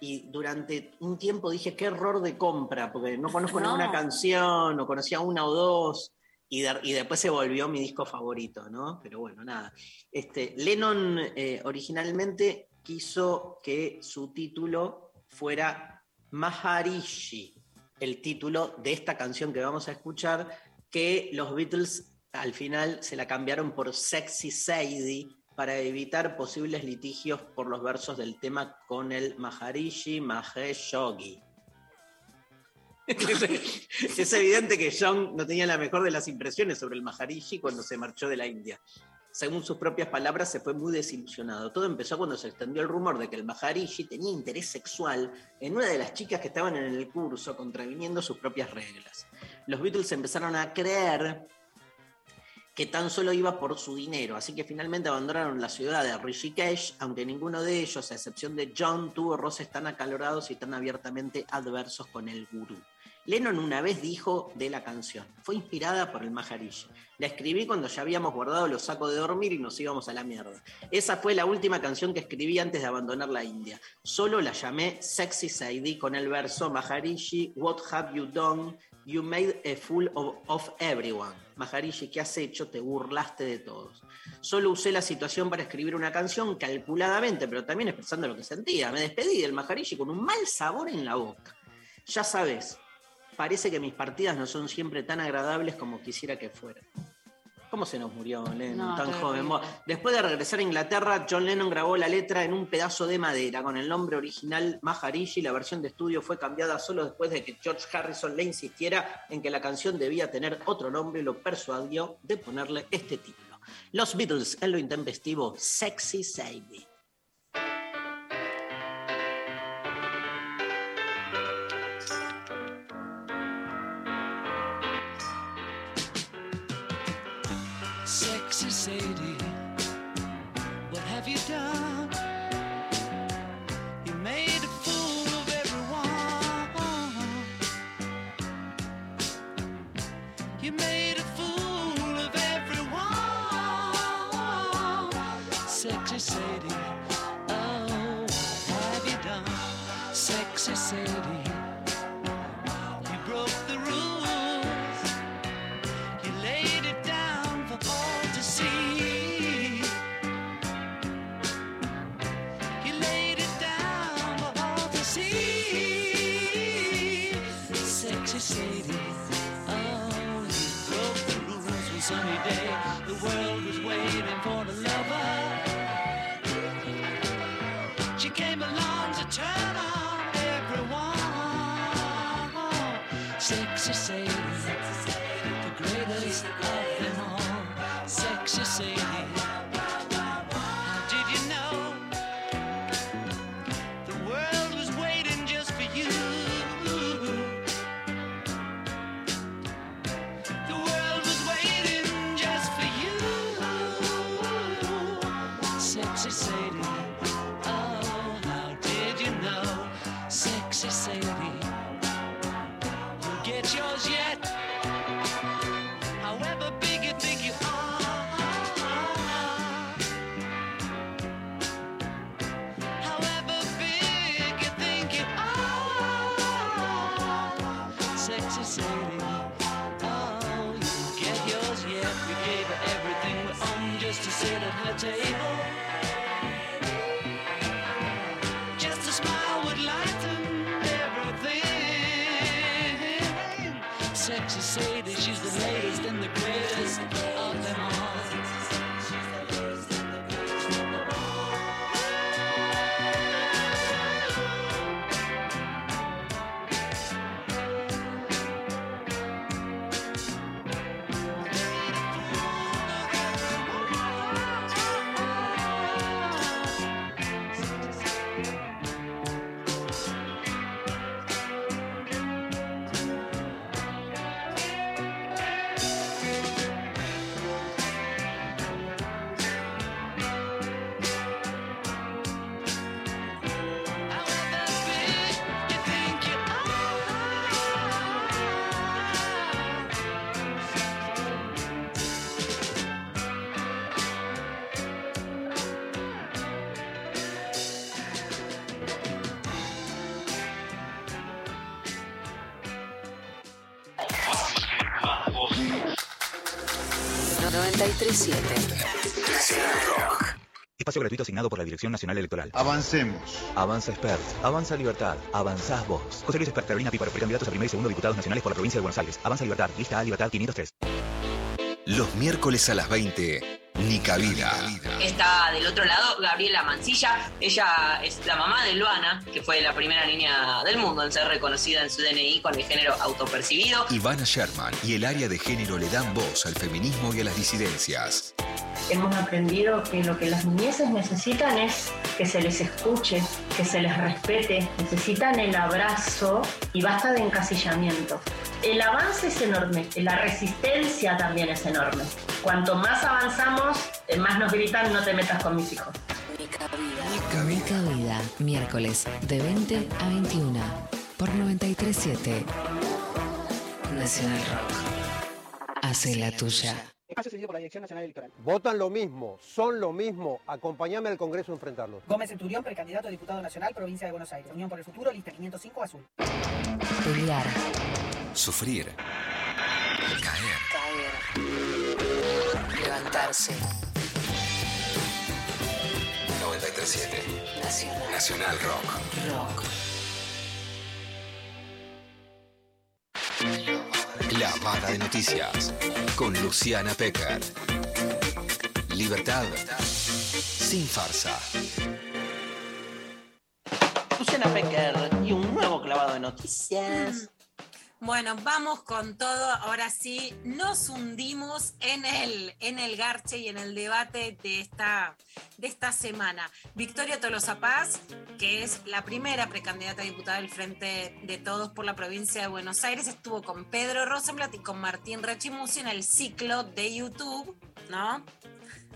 y durante un tiempo dije, qué error de compra, porque no conozco No. ninguna canción, no conocía una o dos. Y, de- y después se volvió mi disco favorito, ¿no? Pero bueno, nada. Este, Lennon eh, originalmente quiso que su título fuera Maharishi, el título de esta canción que vamos a escuchar, que los Beatles al final se la cambiaron por Sexy Sadie, para evitar posibles litigios por los versos del tema con el Maharishi Mahesh Yogi. es evidente que John no tenía la mejor de las impresiones sobre el Maharishi cuando se marchó de la India. Según sus propias palabras, se fue muy desilusionado. Todo empezó cuando se extendió el rumor de que el Maharishi tenía interés sexual en una de las chicas que estaban en el curso, contraviniendo sus propias reglas. Los Beatles empezaron a creer que tan solo iba por su dinero, así que finalmente abandonaron la ciudad de Rishikesh, aunque ninguno de ellos, a excepción de John, tuvo roces tan acalorados y tan abiertamente adversos con el gurú. Lennon una vez dijo de la canción, fue inspirada por el Maharishi. La escribí cuando ya habíamos guardado los sacos de dormir y nos íbamos a la mierda. Esa fue la última canción que escribí antes de abandonar la India. Solo la llamé Sexy Sadie con el verso Maharishi, what have you done? You made a fool of, of everyone. Maharishi, ¿qué has hecho? Te burlaste de todos. Solo usé la situación para escribir una canción calculadamente, pero también expresando lo que sentía. Me despedí del Maharishi con un mal sabor en la boca. Ya sabes, parece que mis partidas no son siempre tan agradables como quisiera que fueran. ¿Cómo se nos murió Lennon No, tan joven? Después de regresar a Inglaterra, John Lennon grabó la letra en un pedazo de madera con el nombre original Maharishi. La versión de estudio fue cambiada solo después de que George Harrison le insistiera en que la canción debía tener otro nombre y lo persuadió de ponerle este título. Los Beatles en lo intempestivo, Sexy Sadie. Sexy Espacio gratuito asignado por la Dirección Nacional Electoral. Avancemos. Avanza Expert. Avanza Libertad. Avanzás vos. José Luis Expert, Carolina Píparo, precandidatos a primer y segundo diputados nacionales por la provincia de Buenos Aires. Avanza Libertad. Lista A, Libertad 503. Los miércoles a las 20, Ni cabida. Está del otro lado Gabriela Mancilla. Ella es la mamá de Luana, que fue la primera niña del mundo en ser reconocida en su DNI con el género autopercibido. Ivana Sherman y el área de género le dan voz al feminismo y a las disidencias. Hemos aprendido que lo que las niñeces necesitan es que se les escuche, que se les respete, necesitan el abrazo y basta de encasillamiento. El avance es enorme, la resistencia también es enorme. Cuanto más avanzamos, eh, más nos gritan no te metas con mis hijos. Mica Vida, miércoles de 20 a 21 por 937 Nacional Rock. Hace la tuya. Espacio cedido por la Dirección Nacional Electoral. Votan lo mismo, son lo mismo. Acompáñame al Congreso a enfrentarlos. Gómez Centurión, precandidato a diputado nacional, provincia de Buenos Aires. Unión por el Futuro, lista 505 azul. Pelear, Sufrir. Caer. levantarse. 937 Nacional. Nacional Rock. Rock. La Vara de Noticias. Con Luciana Pecker. Libertad. Sin farsa. Luciana Pecker y un nuevo clavado de noticias. Bueno, vamos con todo. Ahora sí, nos hundimos en el, en el garche y en el debate de esta, de esta semana. Victoria Tolosa Paz, que es la primera precandidata a diputada del Frente de Todos por la provincia de Buenos Aires, estuvo con Pedro Rosenblatt y con Martín Rechimusi en el ciclo de YouTube, ¿no?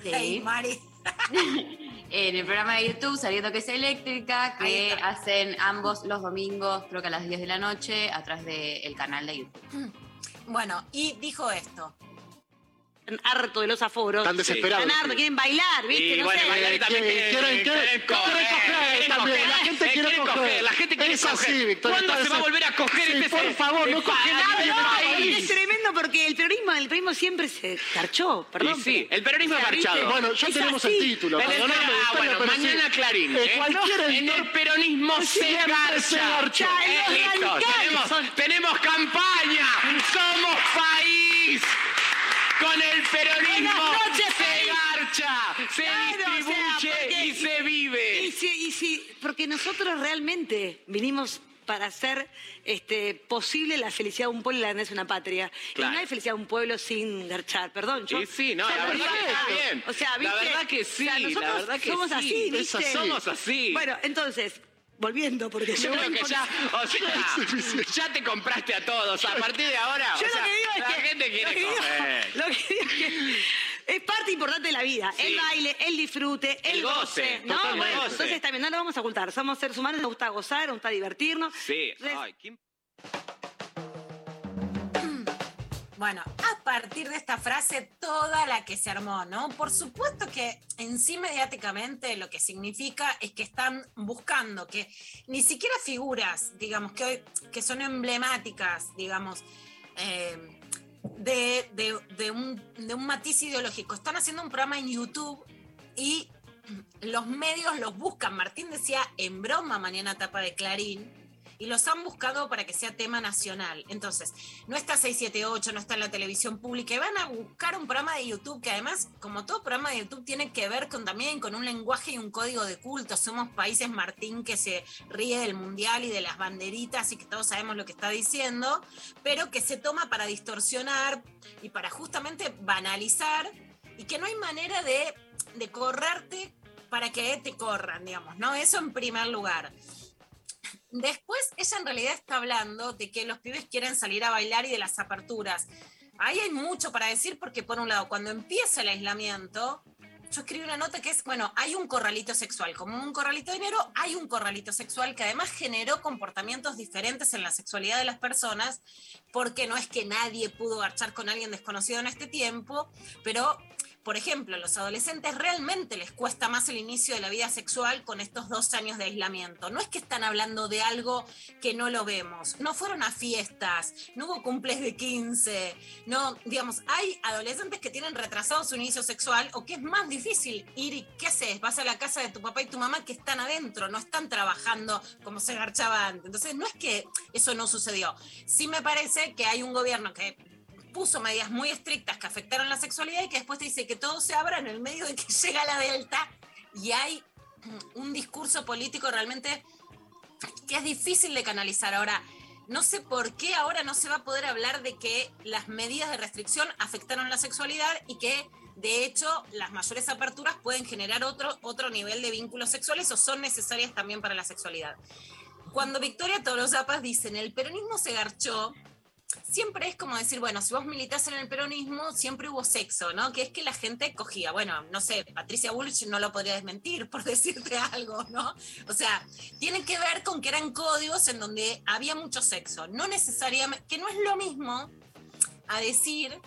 Sí. Hey, Mari. en el programa de YouTube Sabiendo que es eléctrica, que hacen ambos los domingos, creo que a las 10 de la noche, a través del canal de YouTube. Bueno, y dijo esto. Harto de los aforos. Están desesperados. Están harto, quieren bailar, ¿viste? No bueno, sé. bailar y también quieren- coger también. La gente quiere coger. La gente quiere Es así, coger. Victoria, ¿Cuándo se va a volver a coger Sí, este por favor, no el coge pa- nadie. Es tremendo porque el peronismo, el peronismo siempre se garchó, perdón. Sí, el peronismo sea, marchado. Bueno, ya Es tenemos el título. Ah, bueno, mañana. Clarín. Cualquier en el peronismo se garcha. tenemos campaña. Somos país. Con el peronismo noches, se garcha, se Claro, o sea, distribuye porque- y se vive. Y sí, y sí, porque nosotros realmente vinimos para hacer este, posible la felicidad de un pueblo y la de una patria. Claro. Y no hay felicidad de un pueblo sin garchar, perdón. Yo, Y sí, no, la verdad que está bien. O sea, La ¿viste? verdad que sí, O sea, la verdad que somos sí. así, Es ¿viste? Somos así. Bueno, entonces, volviendo, porque Yo me creo que ya, o sea, ya te compraste a todos. A partir de ahora, Yo o sea, lo que digo es la que, gente lo quiere que digo- comer. lo que digo es que es parte importante de la vida. Sí. El baile, el disfrute, el, El goce, ¿no? totalmente. Bueno, Goce. entonces también no lo vamos a ocultar. Somos seres humanos, nos gusta gozar, nos gusta divertirnos. Sí, Entonces, ay, ¿quién- Bueno, a partir de esta frase, toda la que se armó, ¿no? Por supuesto que en sí mediáticamente lo que significa es que están buscando que ni siquiera figuras, digamos, que hoy son emblemáticas, digamos, eh, de un, de un matiz ideológico. Están haciendo un programa en YouTube y los medios los buscan. Martín decía en broma mañana tapa de Clarín y los han buscado para que sea tema nacional. Entonces, no está 678, no está en la televisión pública y van a buscar un programa de YouTube que además, como todo programa de YouTube, tiene que ver con también con un lenguaje y un código de culto. Somos países, Martín, que se ríe del mundial y de las banderitas y que todos sabemos lo que está diciendo, pero que se toma para distorsionar y para justamente banalizar y que no hay manera de, de correrte para que te corran, digamos, ¿no? Eso en primer lugar. Después, ella en realidad está hablando de que los pibes quieren salir a bailar y de las aperturas. Ahí hay mucho para decir porque, por un lado, cuando empieza el aislamiento, yo escribí una nota que es, bueno, hay un corralito sexual. Como un corralito de dinero, hay un corralito sexual que además generó comportamientos diferentes en la sexualidad de las personas, porque no es que nadie pudo garchar con alguien desconocido en este tiempo, pero por ejemplo, a los adolescentes realmente les cuesta más el inicio de la vida sexual con estos dos años de aislamiento. No es que están hablando de algo que no lo vemos. No fueron a fiestas, no hubo cumples de 15. No, digamos, hay adolescentes que tienen retrasado su inicio sexual o que es más difícil ir y ¿qué haces? Vas a la casa de tu papá y tu mamá que están adentro, no están trabajando como se garchaba antes. Entonces, no es que eso no sucedió. Sí me parece que hay un gobierno que puso medidas muy estrictas que afectaron la sexualidad y que después te dice que todo se abra en el medio de que llega la Delta y hay un discurso político realmente que es difícil de canalizar. Ahora, no sé por qué ahora no se va a poder hablar de que las medidas de restricción afectaron la sexualidad y que de hecho las mayores aperturas pueden generar otro, otro nivel de vínculos sexuales o son necesarias también para la sexualidad. Cuando Victoria Tolosapas dicen el peronismo se garchó, siempre es como decir, bueno, si vos militás en el peronismo, siempre hubo sexo, ¿no? Que es que la gente cogía. Bueno, no sé, Patricia Bullrich no lo podría desmentir, por decirte algo, ¿no? O sea, tiene que ver con que eran códigos en donde había mucho sexo. No necesariamente, que no es lo mismo a decir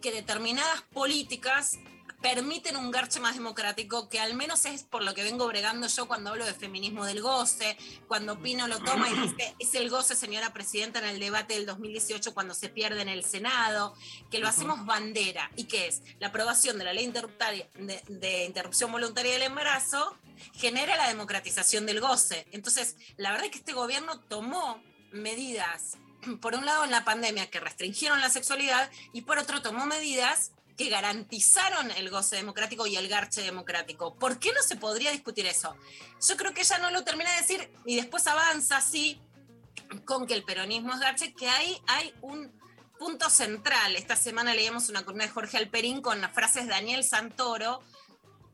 que determinadas políticas permiten un garche más democrático, que al menos es por lo que vengo bregando yo cuando hablo de feminismo del goce, cuando Pino lo toma y dice, es el goce, señora presidenta, en el debate del 2018 cuando se pierde en el Senado, que lo hacemos bandera, y que es la aprobación de la ley de, de interrupción voluntaria del embarazo, genera la democratización del goce. Entonces, la verdad es que este gobierno tomó medidas, por un lado en la pandemia, que restringieron la sexualidad, y por otro tomó medidas que garantizaron el goce democrático y el garche democrático. ¿Por qué no se podría discutir eso? Yo creo que ella no lo termina de decir y después avanza así con que el peronismo es garche, que ahí hay un punto central. Esta semana leíamos una columna de Jorge Alperín con las frases de Daniel Santoro,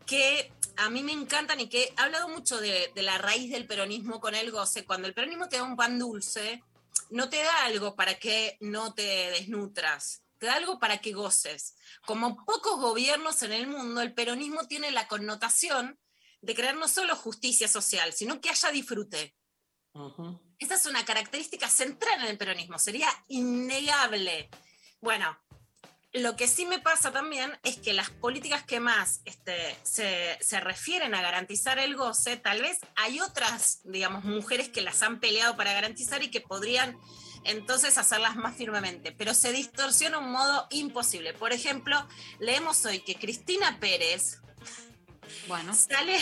que a mí me encantan y que ha hablado mucho de, de la raíz del peronismo con el goce. Cuando el peronismo te da un pan dulce, no te da algo para que no te desnutras, te da algo para que goces. Como pocos gobiernos en el mundo, el peronismo tiene la connotación de crear no solo justicia social, sino que haya disfrute. Esta es una característica central en el peronismo, sería innegable. Bueno, lo que sí me pasa también es que las políticas que más este, se, se refieren a garantizar el goce, tal vez hay otras, digamos, mujeres que las han peleado para garantizar y que podrían entonces hacerlas más firmemente, pero se distorsiona un modo imposible. Por ejemplo, leemos hoy que Cristina Pérez bueno. sale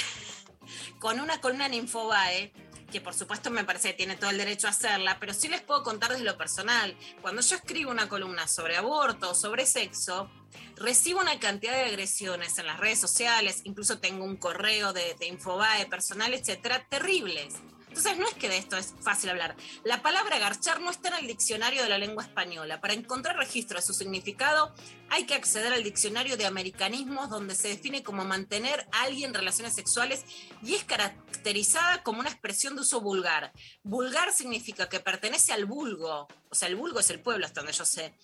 con una columna en Infobae que por supuesto me parece que tiene todo el derecho a hacerla, pero sí les puedo contar desde lo personal. Cuando yo escribo una columna sobre aborto o sobre sexo, recibo una cantidad de agresiones en las redes sociales, incluso tengo un correo de, de Infobae personal, etcétera, terribles. Entonces no es que de esto es fácil hablar. La palabra garchar no está en el diccionario de la lengua española. Para encontrar registro de su significado hay que acceder al diccionario de americanismos donde se define como mantener a alguien relaciones sexuales y es caracterizada como una expresión de uso vulgar. Vulgar significa que pertenece al vulgo, o sea, el vulgo es el pueblo hasta donde yo sé,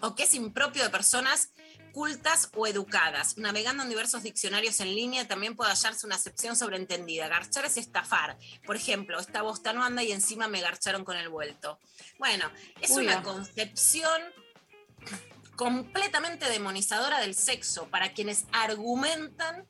o que es impropio de personas cultas o educadas. Navegando en diversos diccionarios en línea también puede hallarse una acepción sobreentendida. Garchar es estafar. Por ejemplo, esta bosta no anda y encima me garcharon con el vuelto. Bueno, es Uy, una concepción completamente demonizadora del sexo para quienes argumentan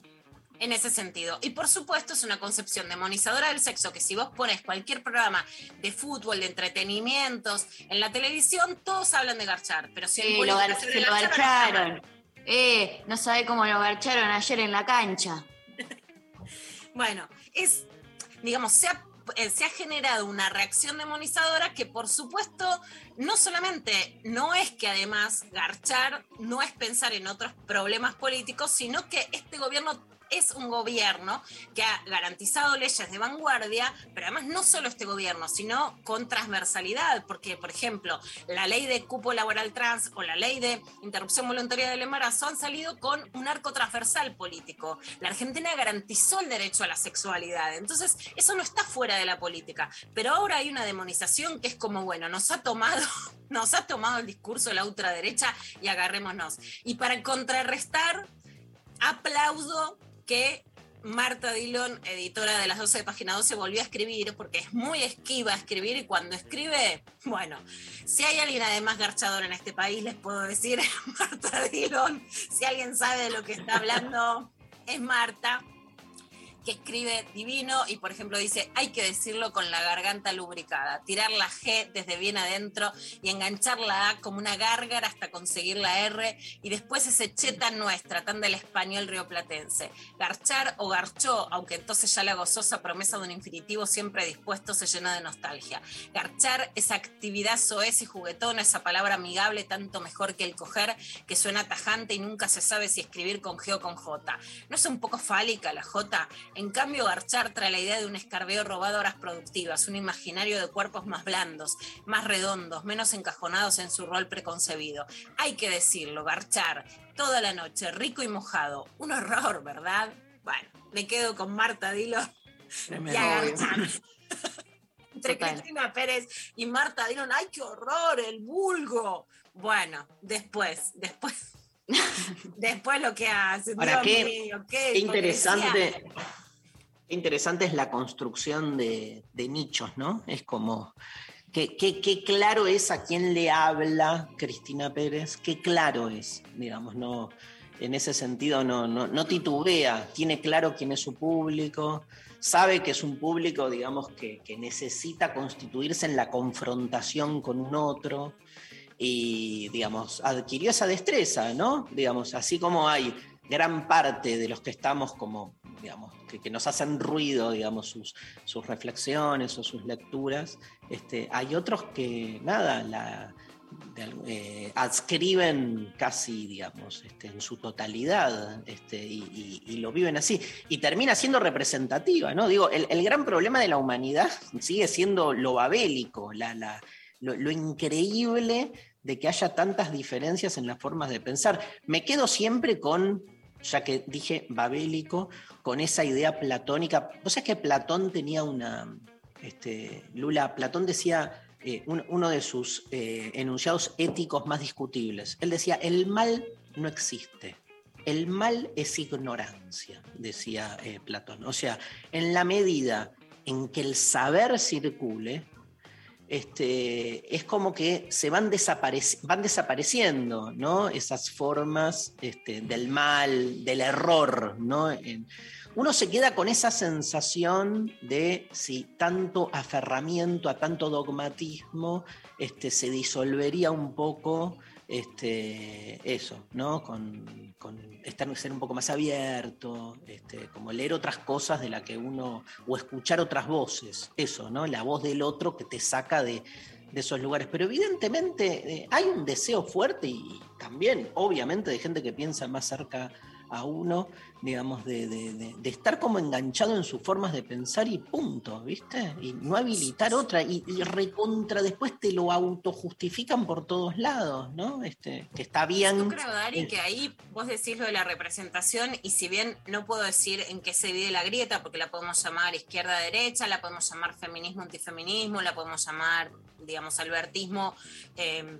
en ese sentido. Y por supuesto es una concepción demonizadora del sexo que si vos pones cualquier programa de fútbol, de entretenimientos, en la televisión, todos hablan de garchar, pero si Sí, lo gar- se lo garchar, garcharon. Eh, no sabe cómo lo garcharon ayer en la cancha. Bueno, es, digamos, se ha, eh, se ha generado una reacción demonizadora que por supuesto no solamente no es que además garchar no es pensar en otros problemas políticos, sino que este gobierno es un gobierno que ha garantizado leyes de vanguardia, pero además no solo este gobierno, sino con transversalidad, porque, por ejemplo, la ley de cupo laboral trans o la ley de interrupción voluntaria del embarazo han salido con un arco transversal político. La Argentina garantizó el derecho a la sexualidad, entonces eso no está fuera de la política, pero ahora hay una demonización que es como, bueno, nos ha tomado, nos ha tomado el discurso de la ultraderecha y agarrémonos. Y para contrarrestar, aplaudo que Marta Dillon, editora de las 12 de Página 12, volvió a escribir porque es muy esquiva a escribir y cuando escribe, bueno, si hay alguien además garchador en este país, les puedo decir, Marta Dillon, si alguien sabe de lo que está hablando, es Marta. Que escribe divino y, por ejemplo, dice, hay que decirlo con la garganta lubricada, tirar la G desde bien adentro y enganchar la A como una gárgara hasta conseguir la R y después ese cheta nuestra, tan del español rioplatense. Garchar o garchó, aunque entonces ya la gozosa promesa de un infinitivo siempre dispuesto se llenó de nostalgia. Garchar, esa actividad soez y juguetona, esa palabra amigable, tanto mejor que el coger, que suena tajante y nunca se sabe si escribir con G o con J. ¿No es un poco fálica la J? En cambio, Garchar trae la idea de un escarbeo robado a horas productivas, un imaginario de cuerpos más blandos, más redondos, menos encajonados en su rol preconcebido. Hay que decirlo, Garchar, toda la noche, rico y mojado. Un horror, ¿verdad? Bueno, me quedo con Marta Dilo y a Garchar. Entre Total. Cristina Pérez y Marta Dillon, ¡ay, qué horror! El vulgo. Bueno, después, después. después lo que hacen. Ahora, Dios qué, mío, qué qué interesante. Interesante es la construcción de, nichos, ¿no? Es como, qué claro es a quién le habla Cristina Pérez, qué claro es, digamos, no, en ese sentido no, no, no titubea, tiene claro quién es su público, sabe que es un público, digamos, que, que necesita constituirse en la confrontación con un otro. Y, digamos, adquirió esa destreza, ¿no? Digamos, así como hay gran parte de los que estamos como, digamos, que, nos hacen ruido, digamos, sus, reflexiones o sus lecturas, este, hay otros que, nada, la, eh, adscriben casi, digamos, este, en su totalidad este, y, lo viven así. Y termina siendo representativa, ¿no? Digo, el, el gran problema de la humanidad sigue siendo lo babélico, la, la- lo, lo increíble de que haya tantas diferencias en las formas de pensar. Me quedo siempre con, ya que dije babélico, con esa idea platónica. Vos sabés que Platón tenía una, este, Lula, Platón decía eh, un- uno de sus eh, enunciados éticos más discutibles. Él decía, el mal no existe. El mal es ignorancia, decía eh, Platón. O sea, en la medida en que el saber circule, este, es como que se van, van desapareciendo ¿no? esas formas este, del mal, del error. ¿no? Uno se queda con esa sensación de si tanto aferramiento a tanto dogmatismo este, se disolvería un poco este, eso, ¿no? Con, estar, ser un poco más abierto, este, como leer otras cosas de la que uno, o escuchar otras voces, eso, ¿no? La voz del otro que te saca de, de esos lugares. Pero evidentemente eh, hay un deseo fuerte y también, obviamente, de gente que piensa más cerca a uno, digamos, de, de- de- de estar como enganchado en sus formas de pensar y punto, ¿viste? Y no habilitar otra, y, y recontra después te lo autojustifican por todos lados, ¿no? Este, que está bien. Yo creo, Dari, eh, que ahí vos decís lo de la representación y si bien no puedo decir en qué se divide la grieta, porque la podemos llamar izquierda-derecha, la podemos llamar feminismo-antifeminismo, la podemos llamar, digamos, albertismo, eh,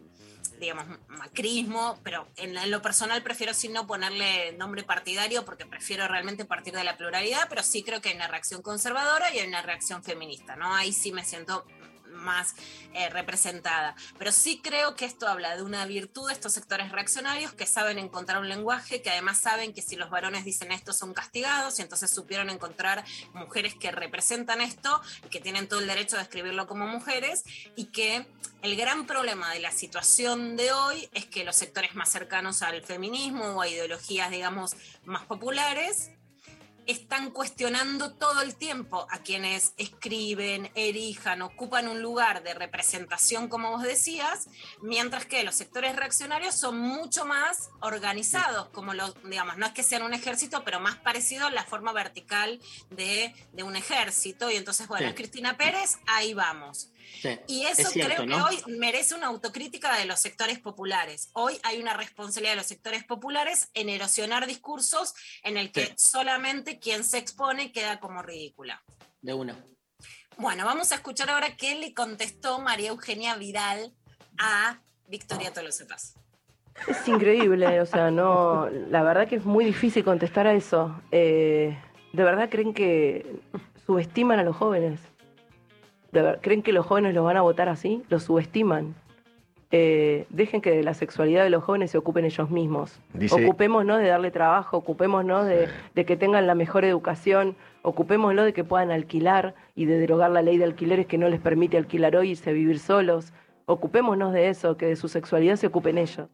digamos, macrismo, pero en, lo personal prefiero sí no ponerle nombre partidario porque prefiero realmente partir de la pluralidad, pero sí creo que hay una reacción conservadora y hay una reacción feminista, ¿no? Ahí sí me siento más eh, representada. Pero sí creo que esto habla de una virtud de estos sectores reaccionarios que saben encontrar un lenguaje, que además saben que si los varones dicen esto son castigados y entonces supieron encontrar mujeres que representan esto que tienen todo el derecho de escribirlo como mujeres y que el gran problema de la situación de hoy es que los sectores más cercanos al feminismo o a ideologías, digamos, más populares, están cuestionando todo el tiempo a quienes escriben, erijan, ocupan un lugar de representación, como vos decías, mientras que los sectores reaccionarios son mucho más organizados, como los, digamos, no es que sean un ejército, pero más parecido a la forma vertical de, de un ejército. Y entonces, bueno, Sí. Cristina Pérez, ahí vamos. Sí, Y eso es cierto, creo ¿no? que hoy merece una autocrítica de los sectores populares. Hoy hay una responsabilidad de los sectores populares en erosionar discursos en el que Sí. solamente quien se expone queda como ridícula. De una. Bueno, vamos a escuchar ahora qué le contestó María Eugenia Vidal a Victoria Tolosa Paz. Es increíble, o sea, no, la verdad que es muy difícil contestar a eso. Eh, ¿De verdad creen que subestiman a los jóvenes? ¿De ver- ¿Creen que los jóvenes los van a votar así? Los subestiman. eh, dejen que de la sexualidad de los jóvenes se ocupen ellos mismos. Dice- Ocupémonos de darle trabajo, ocupémonos de, de que tengan la mejor educación, ocupémonos de que puedan alquilar y de derogar la ley de alquileres que no les permite alquilar hoy y irse a vivir solos. Ocupémonos de eso, que de su sexualidad se ocupen ellos.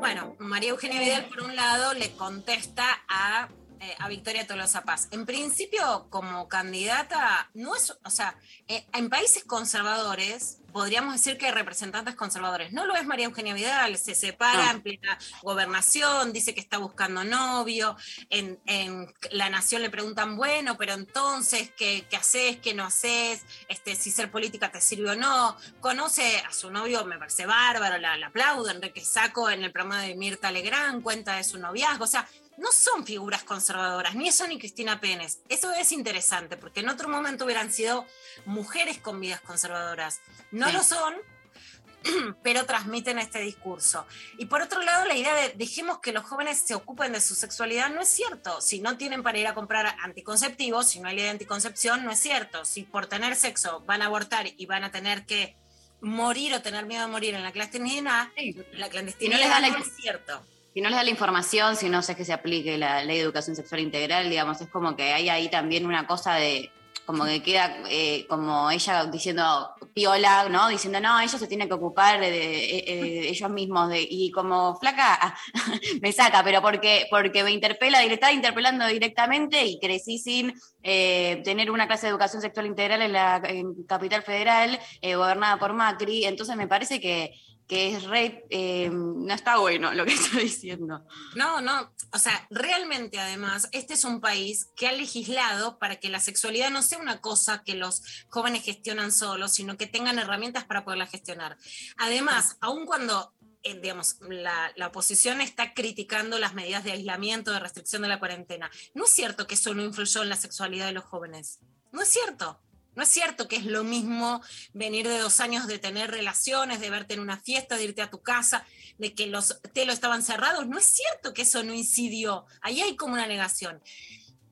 Bueno, María Eugenia Vidal, por un lado, le contesta a, eh, a Victoria Tolosa Paz. En principio, como candidata, no es, o sea, eh, en países conservadores, podríamos decir que hay representantes conservadores. No lo es María Eugenia Vidal, se separa en plena gobernación, dice que está buscando novio. En, en La Nación le preguntan, bueno, pero entonces, ¿qué, qué haces? ¿Qué no haces? Este, si ser política te sirve o no. Conoce a su novio, me parece bárbaro, la, la aplaudo. Enrique Saco en el programa de Mirta Legrand cuenta de su noviazgo. O sea, no son figuras conservadoras, ni eso ni Cristina Pérez. Eso es interesante, porque en otro momento hubieran sido mujeres con vidas conservadoras. No Sí. lo son, pero transmiten este discurso. Y por otro lado, la idea de dejemos que los jóvenes se ocupen de su sexualidad no es cierto. Si no tienen para ir a comprar anticonceptivos, si no hay ley de anticoncepción, no es cierto. Si por tener sexo van a abortar y van a tener que morir o tener miedo a morir en la clandestinidad, la clandestinidad les da la- no es cierto. Si no les da la información, si no sé que se aplique la ley de educación sexual integral, digamos, es como que hay ahí también una cosa de, como que queda eh, como ella diciendo piola, ¿no? Diciendo, no, ellos se tienen que ocupar de, ellos mismos, y como flaca, me saca, pero porque, porque me interpela, le estaba interpelando directamente y crecí sin eh, tener una clase de educación sexual integral en la Capital Federal, eh, gobernada por Macri, entonces me parece que que es re, eh, no está bueno lo que estoy diciendo. No, no, o sea, realmente además, este es un país que ha legislado para que la sexualidad no sea una cosa que los jóvenes gestionan solos, sino que tengan herramientas para poderla gestionar. Además, aun cuando, eh, digamos, la, la oposición está criticando las medidas de aislamiento, de restricción de la cuarentena, no es cierto que eso no influyó en la sexualidad de los jóvenes. No es cierto. No es cierto que es lo mismo venir de dos años de tener relaciones, de verte en una fiesta, de irte a tu casa, de que los telos estaban cerrados. No es cierto que eso no incidió. Ahí hay como una negación.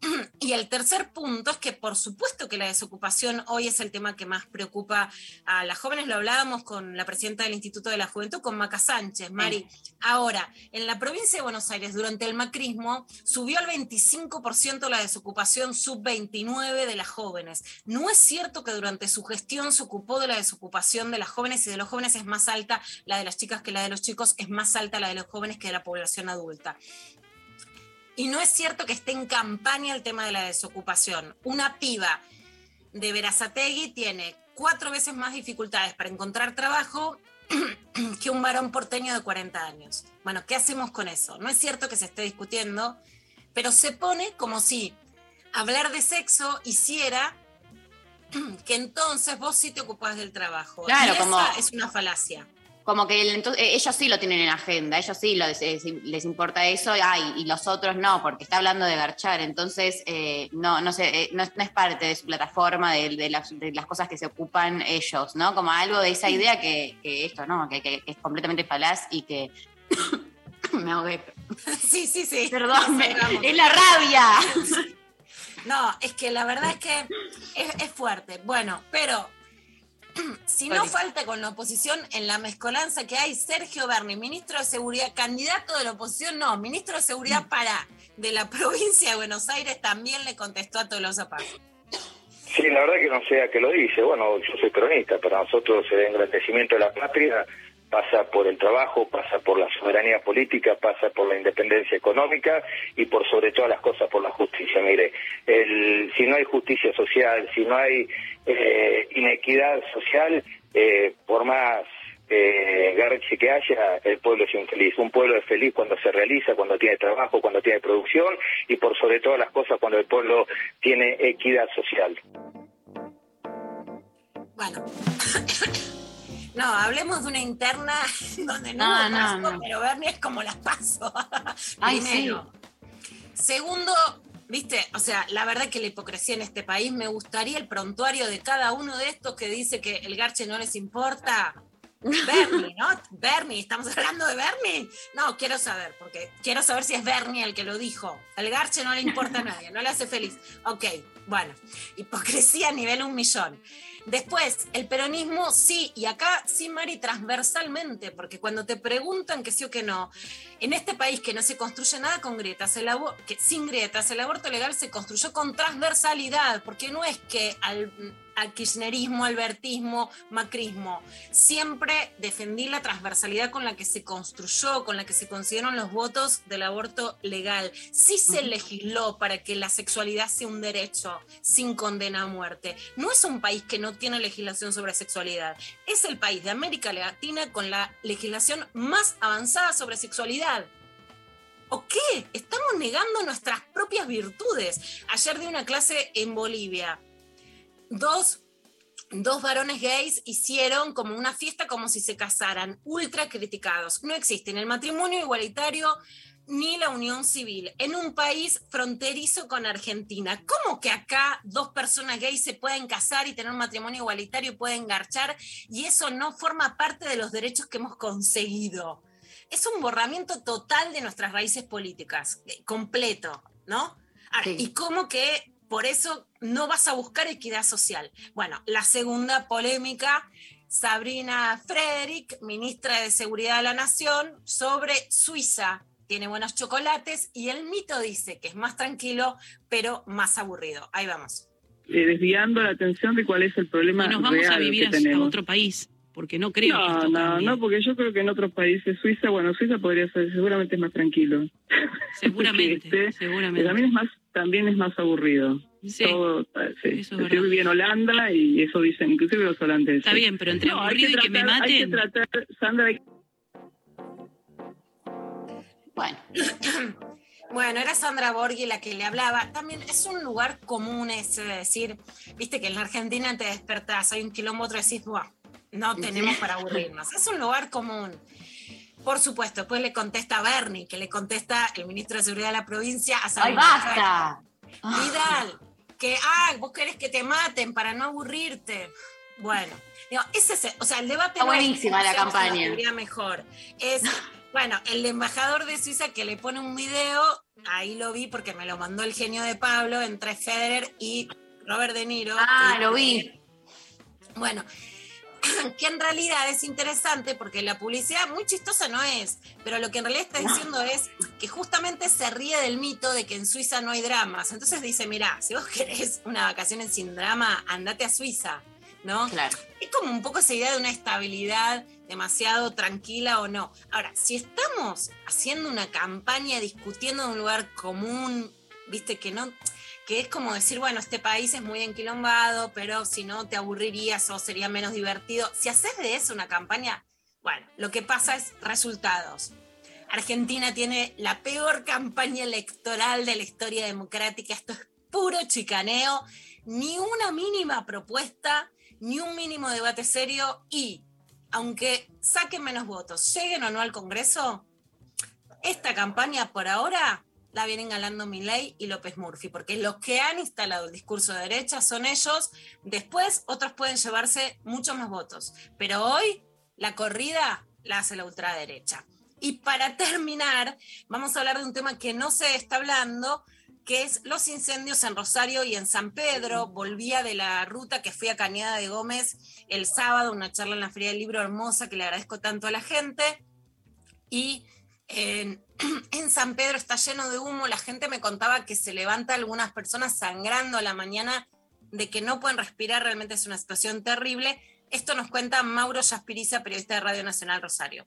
Y el tercer punto es que por supuesto que la desocupación hoy es el tema que más preocupa a las jóvenes. Lo hablábamos con la presidenta del Instituto de la Juventud, con Maca Sánchez. Mari, ahora, en la provincia de Buenos Aires, durante el macrismo, subió al 25% la desocupación sub-29 de las jóvenes. No es cierto que durante su gestión se ocupó de la desocupación de las jóvenes y de los jóvenes es más alta la de las chicas que la de los chicos, es más alta la de los jóvenes que de la población adulta. Y no es cierto que esté en campaña el tema de la desocupación. Una piba de Verazategui tiene cuatro veces más dificultades para encontrar trabajo que un varón porteño de 40 años. Bueno, ¿qué hacemos con eso? No es cierto que se esté discutiendo, pero se pone como si hablar de sexo hiciera que entonces vos sí te ocupás del trabajo. Claro, y como- es una falacia. Como que el- entonces, eh, ellos sí lo tienen en agenda, ellos sí lo- les, les importa eso, ay, y los otros no, porque está hablando de garchar, entonces eh, no, no, sé, eh, no, es- no es parte de su plataforma, de, de las, de las cosas que se ocupan ellos, ¿no? Como algo de esa idea que, que esto, ¿no? Que, es completamente falaz y que... me ahogué. Sí, sí, sí. Perdón, me- es la rabia. No, es que la verdad es que es, es fuerte. Bueno, pero si no falta con la oposición en la mezcolanza que hay, Sergio Berni, ministro de Seguridad, candidato de la oposición, no, ministro de Seguridad para de la provincia de Buenos Aires, también le contestó a Tolosa Paz. Sí, la verdad que no sé a qué lo dice. Bueno, yo soy cronista, para nosotros el engrandecimiento de la patria pasa por el trabajo, pasa por la soberanía política, pasa por la independencia económica y por sobre todas las cosas por la justicia. Mire, si no hay justicia social, si no hay eh, inequidad social, eh, por más eh, que haya, el pueblo es infeliz. Un pueblo es feliz cuando se realiza, cuando tiene trabajo, cuando tiene producción y por sobre todas las cosas cuando el pueblo tiene equidad social. Bueno. No, hablemos de una interna donde no, No, paso, no. pero Bernie es como las paso. Ay, Primero. Segundo, viste, o sea, la verdad que la hipocresía en este país, me gustaría el prontuario de cada uno de estos que dice que el garche no les importa. Bernie, ¿no? Bernie, estamos hablando de Bernie. No, quiero saber, porque quiero saber si es Bernie el que lo dijo. Al Garche no le importa a nadie, no le hace feliz. Ok, bueno, hipocresía a nivel un millón. Después, el peronismo sí, y acá sí, Mari, transversalmente, porque cuando te preguntan que sí o que no, en este país que no se construye nada con grietas, el que sin grietas, el aborto legal se construyó con transversalidad, porque no es que al, al kirchnerismo, albertismo, macrismo, siempre defendí la transversalidad con la que se construyó, con la que se consiguieron los votos del aborto legal. Sí se legisló para que la sexualidad sea un derecho sin condena a muerte. No es un país que no tiene legislación sobre sexualidad. Es el país de América Latina con la legislación más avanzada sobre sexualidad. ¿O qué? Estamos negando nuestras propias virtudes. Ayer di una clase en Bolivia. Dos, dos varones gays hicieron como una fiesta como si se casaran, ultra criticados. No existen el matrimonio igualitario ni la unión civil en un país fronterizo con Argentina. ¿Cómo que acá dos personas gays se pueden casar y tener un matrimonio igualitario y pueden garchar y eso no forma parte de los derechos que hemos conseguido? Es un borramiento total de nuestras raíces políticas, eh, completo, ¿no? Ahora, Y cómo que por eso no vas a buscar equidad social. Bueno, la segunda polémica, Sabrina Frederick, ministra de Seguridad de la Nación, sobre Suiza. Tiene buenos chocolates y el mito dice que es más tranquilo, pero más aburrido. Ahí vamos. eh, desviando la atención de cuál es el problema Y nos vamos real a vivir que a, otro país, porque no creo que no, esto no, cambie. no, porque yo creo que en otros países, Suiza, bueno, Suiza podría ser, seguramente es más tranquilo. Seguramente, Que este, seguramente. También es más, también es más aburrido. Sí, Todo, eh, sí. eso es Yo verdad. viví en Holanda y eso dicen, inclusive los holandeses. Está bien, pero entre No, aburrido y que me tratar- Hay que maten. tratar, Sandra, hay Bueno. Bueno, era Sandra Borghi la que le hablaba. También es un lugar común ese de decir, viste que en la Argentina te despertás, hay un kilómetro y decís, "Buah, no tenemos para aburrirnos. Es un lugar común. Por supuesto, después le contesta a Bernie, que le contesta el ministro de Seguridad de la provincia a ¡Ay, Sabrina basta! Frederick. Vidal, que, ah, vos querés que te maten para no aburrirte. Bueno, digo, ese es, o sea, el debate Está no es buenísima cómo la campaña. seguridad mejor. Es, bueno, el embajador de Suiza que le pone un video, ahí lo vi porque me lo mandó el genio de Pablo entre Federer y Robert De Niro. Ah, lo vi. Bueno, que en realidad es interesante porque la publicidad muy chistosa no es, pero lo que en realidad está diciendo es que justamente se ríe del mito de que en Suiza no hay dramas. Entonces dice, mira, si vos querés una vacaciones sin drama, andate a Suiza, ¿no? Claro. Es como un poco esa idea de una estabilidad demasiado tranquila o no. Ahora, si estamos haciendo una campaña discutiendo en un lugar común, viste que no, que es como decir, bueno, este país es muy enquilombado, pero si no te aburrirías o sería menos divertido. Si haces de eso una campaña, bueno, lo que pasa es resultados. Argentina tiene la peor campaña electoral de la historia democrática. Esto es puro chicaneo, ni una mínima propuesta, ni un mínimo debate serio y, aunque saquen menos votos, lleguen o no al Congreso, esta campaña por ahora la vienen ganando Milei y López Murphy, porque los que han instalado el discurso de derecha son ellos, después otros pueden llevarse muchos más votos, pero hoy la corrida la hace la ultraderecha. Y para terminar, vamos a hablar de un tema que no se está hablando, que es los incendios en Rosario y en San Pedro. Volvía de la ruta que fui a Cañada de Gómez el sábado, una charla en la Feria del Libro hermosa que le agradezco tanto a la gente. Y en, en San Pedro está lleno de humo. La gente me contaba que se levanta algunas personas sangrando a la mañana de que no pueden respirar. Realmente es una situación terrible. Esto nos cuenta Mauro Yaspiriza, periodista de Radio Nacional Rosario.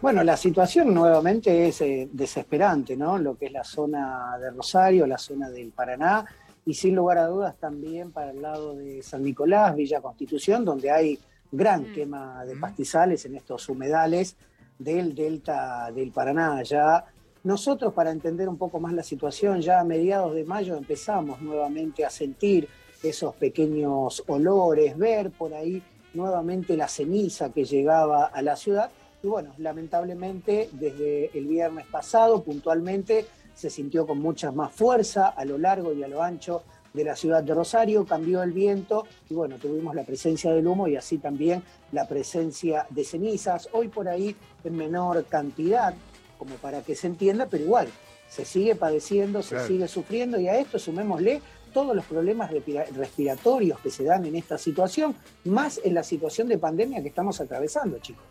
Bueno, la situación nuevamente es eh, desesperante, ¿no? Lo que es la zona de Rosario, la zona del Paraná, y sin lugar a dudas también para el lado de San Nicolás, Villa Constitución, donde hay gran quema de pastizales en estos humedales del delta del Paraná. Ya nosotros, para entender un poco más la situación, ya a mediados de mayo empezamos nuevamente a sentir esos pequeños olores, ver por ahí nuevamente la ceniza que llegaba a la ciudad. Y bueno, lamentablemente desde el viernes pasado puntualmente se sintió con mucha más fuerza a lo largo y a lo ancho de la ciudad de Rosario, cambió el viento y bueno, tuvimos la presencia del humo y así también la presencia de cenizas, hoy por ahí en menor cantidad, como para que se entienda, pero igual, se sigue padeciendo, se Claro. sigue sufriendo y a esto sumémosle todos los problemas respira- respiratorios que se dan en esta situación, más en la situación de pandemia que estamos atravesando, chicos.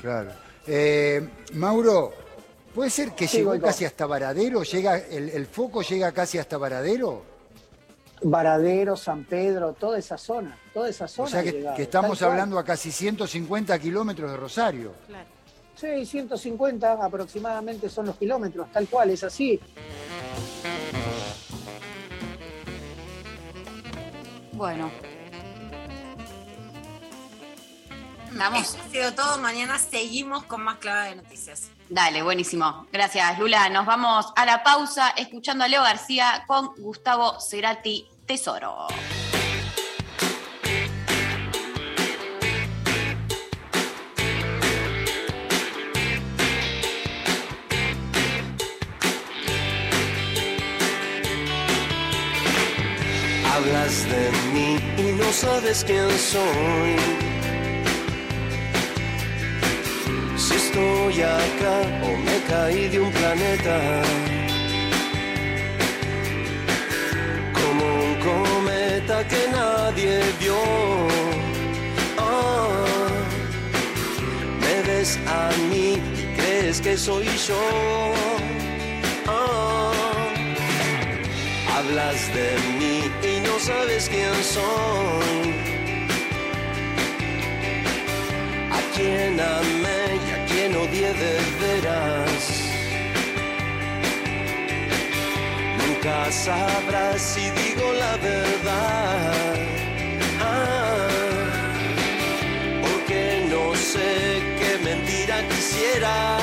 Claro. Eh, Mauro, ¿puede ser que Sí, llegó casi hasta Varadero? ¿Llega, el, el foco llega casi hasta Varadero? Varadero, San Pedro, toda esa zona, toda esa zona. O sea que, llegado, que estamos tal cual. hablando a casi 150 kilómetros de Rosario. Sí, 150 aproximadamente son los kilómetros, tal cual, es así. Bueno. Vamos. Eso ha sido todo. Mañana seguimos con más clave de noticias. Dale, buenísimo. Gracias, Lula. Nos vamos a la pausa escuchando a Leo García con Gustavo Cerati Tesoro. Hablas de mí y no sabes quién soy. Si estoy acá o me caí de un planeta. Como un cometa que nadie vio. Ah, me ves a mí y crees que soy yo. Ah, Hablas de mí y no sabes quién soy. A quien amé a quien odié de veras. Nunca sabrás si digo la verdad. Ah, porque no sé qué mentira quisieras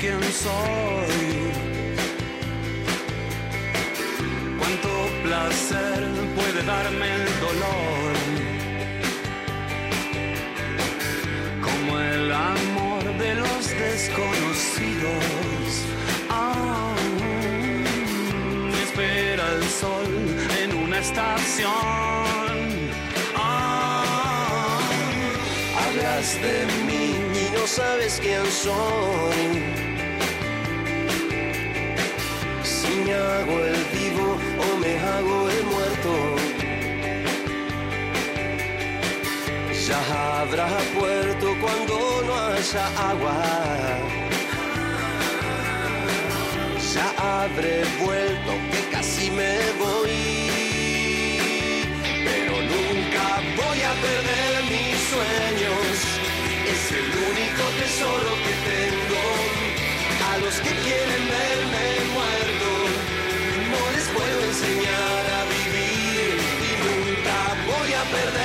quién soy. Cuánto placer puede darme el dolor. Como el amor de los desconocidos. Ah, me espera el sol en una estación. Ah, hablas de mí y no sabes quién soy. Me hago el vivo o me hago el muerto. Ya habrá puerto cuando no haya agua. Ya habré vuelto que casi me voy. Pero nunca voy a perder mis sueños. Es el único tesoro que tengo. A los que quieren verme voy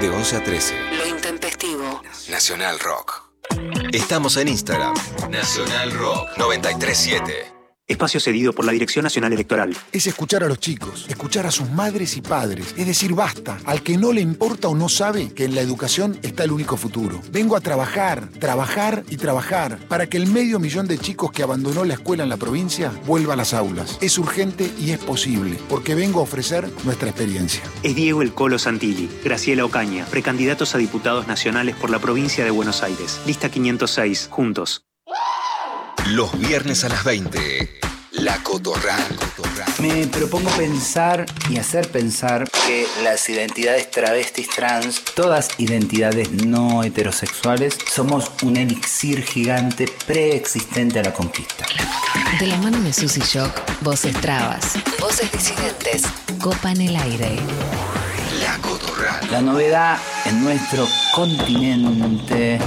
de 11 a 13. Lo intempestivo. Nacional Rock. Estamos en Instagram. Nacional Rock 937. Espacio cedido por la Dirección Nacional Electoral. Es escuchar a los chicos, escuchar a sus madres y padres. Es decir, basta. Al que no le importa o no sabe que en la educación está el único futuro. Vengo a trabajar, trabajar y trabajar para que el medio millón de chicos que abandonó la escuela en la provincia vuelva a las aulas. Es urgente y es posible, porque vengo a ofrecer nuestra experiencia. Es Diego El Colo Santilli, Graciela Ocaña, precandidatos a diputados nacionales por la provincia de Buenos Aires. Lista 506, juntos. Los viernes a las 20. La Cotorra. Me propongo pensar y hacer pensar que las identidades travestis trans, todas identidades no heterosexuales, somos un elixir gigante preexistente a la conquista. De la mano de Susy Shock, voces trabas, voces disidentes, copa en el aire. La Cotorra. La novedad en nuestro continente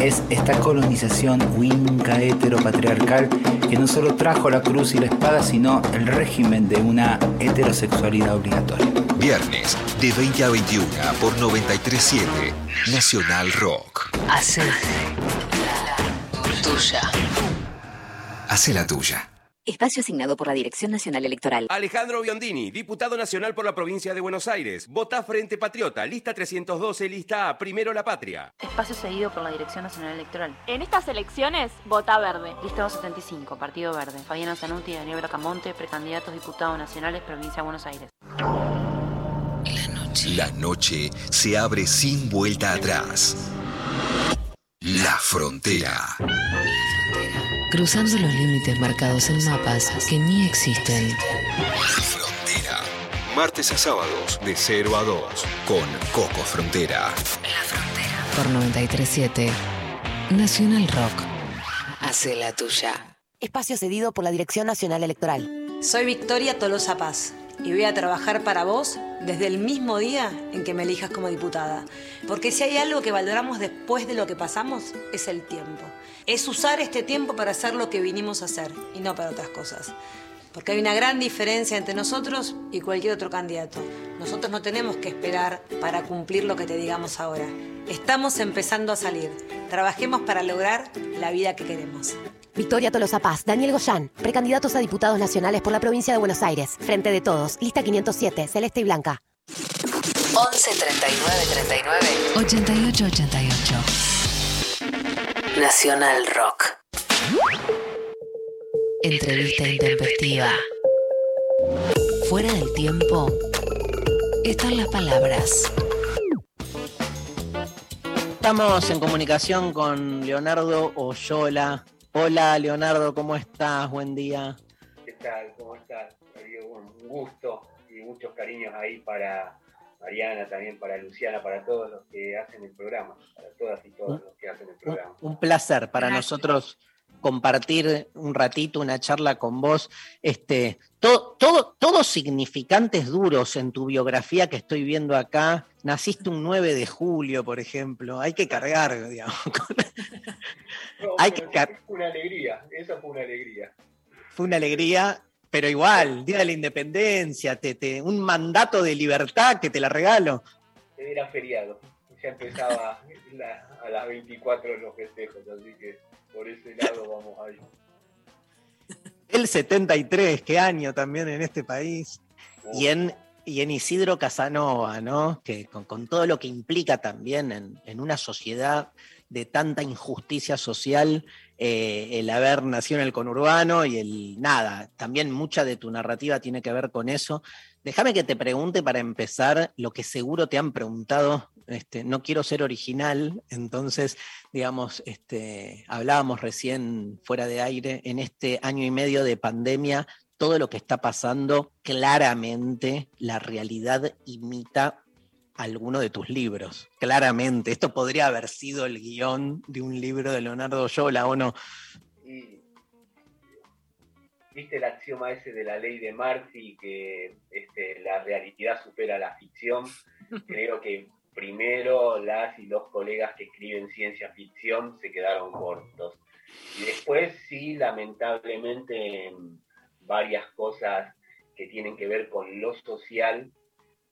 es esta colonización winca heteropatriarcal que no solo trajo la cruz y la espada, sino el régimen de una heterosexualidad obligatoria. Viernes de 20 a 21 por 937 Nacional Rock. Hace tuya. Hace la tuya. Espacio asignado por la Dirección Nacional Electoral. Alejandro Biondini, diputado nacional por la provincia de Buenos Aires. Vota Frente Patriota, lista 312, lista A, primero la patria. Espacio seguido por la Dirección Nacional Electoral. En estas elecciones, vota verde. Lista 275, Partido Verde. Fabiana Zanuti y Daniel Bracamonte, precandidatos diputados nacionales, provincia de Buenos Aires. La noche. La noche se abre sin vuelta atrás. La frontera. Cruzando los límites marcados en mapas que ni existen. La frontera. Martes a sábados de 0 a 2 con Coco Frontera. Por 937 Nacional Rock. Hace la tuya. Espacio cedido por la Dirección Nacional Electoral. Soy Victoria Tolosa Paz y voy a trabajar para vos desde el mismo día en que me elijas como diputada. Porque si hay algo que valoramos después de lo que pasamos, es el tiempo. Es usar este tiempo para hacer lo que vinimos a hacer y no para otras cosas. Porque hay una gran diferencia entre nosotros y cualquier otro candidato. Nosotros no tenemos que esperar para cumplir lo que te digamos ahora. Estamos empezando a salir. Trabajemos para lograr la vida que queremos. Victoria Tolosa Paz, Daniel Goyán, precandidatos a diputados nacionales por la provincia de Buenos Aires. Frente de todos, lista 507, celeste y blanca. 11 39 39 88 88. Nacional Rock. Entrevista intempestiva. Fuera del tiempo están las palabras. Estamos en comunicación con Leonardo Oyola. Hola Leonardo, ¿cómo estás? Buen día. ¿Qué tal? ¿Cómo estás? Un gusto y muchos cariños ahí para Mariana, también para Luciana, para todos los que hacen el programa, para todas y todos los que hacen el programa. Un placer para nosotros compartir un ratito, una charla con vos. Este, todo, todo, todos significantes duros en tu biografía que estoy viendo acá. Naciste un 9 de julio, por ejemplo. Hay que cargar, digamos. No, Hay que car- fue una alegría, eso fue una alegría. Fue una alegría, pero igual, Día de la Independencia, te, te- un mandato de libertad que te la regalo. Era feriado, ya empezaba la- a las 24 los festejos, así que por ese lado vamos ahí. El 73, qué año también en este país. Y en, y en Isidro Casanova, ¿no? Que con, con todo lo que implica también en, en una sociedad de tanta injusticia social, eh, el haber nacido en el conurbano y el nada. También mucha de tu narrativa tiene que ver con eso. Déjame que te pregunte para empezar lo que seguro te han preguntado. Este, no quiero ser original, entonces, digamos, este, hablábamos recién fuera de aire, en este año y medio de pandemia, todo lo que está pasando, claramente la realidad imita alguno de tus libros. Claramente, esto podría haber sido el guion de un libro de Leonardo Yola, ¿o no? Y viste el axioma ese de la ley de Murphy, que este, la realidad supera la ficción. Creo que primero las y los colegas que escriben ciencia ficción se quedaron cortos. Y después sí, lamentablemente, en varias cosas que tienen que ver con lo social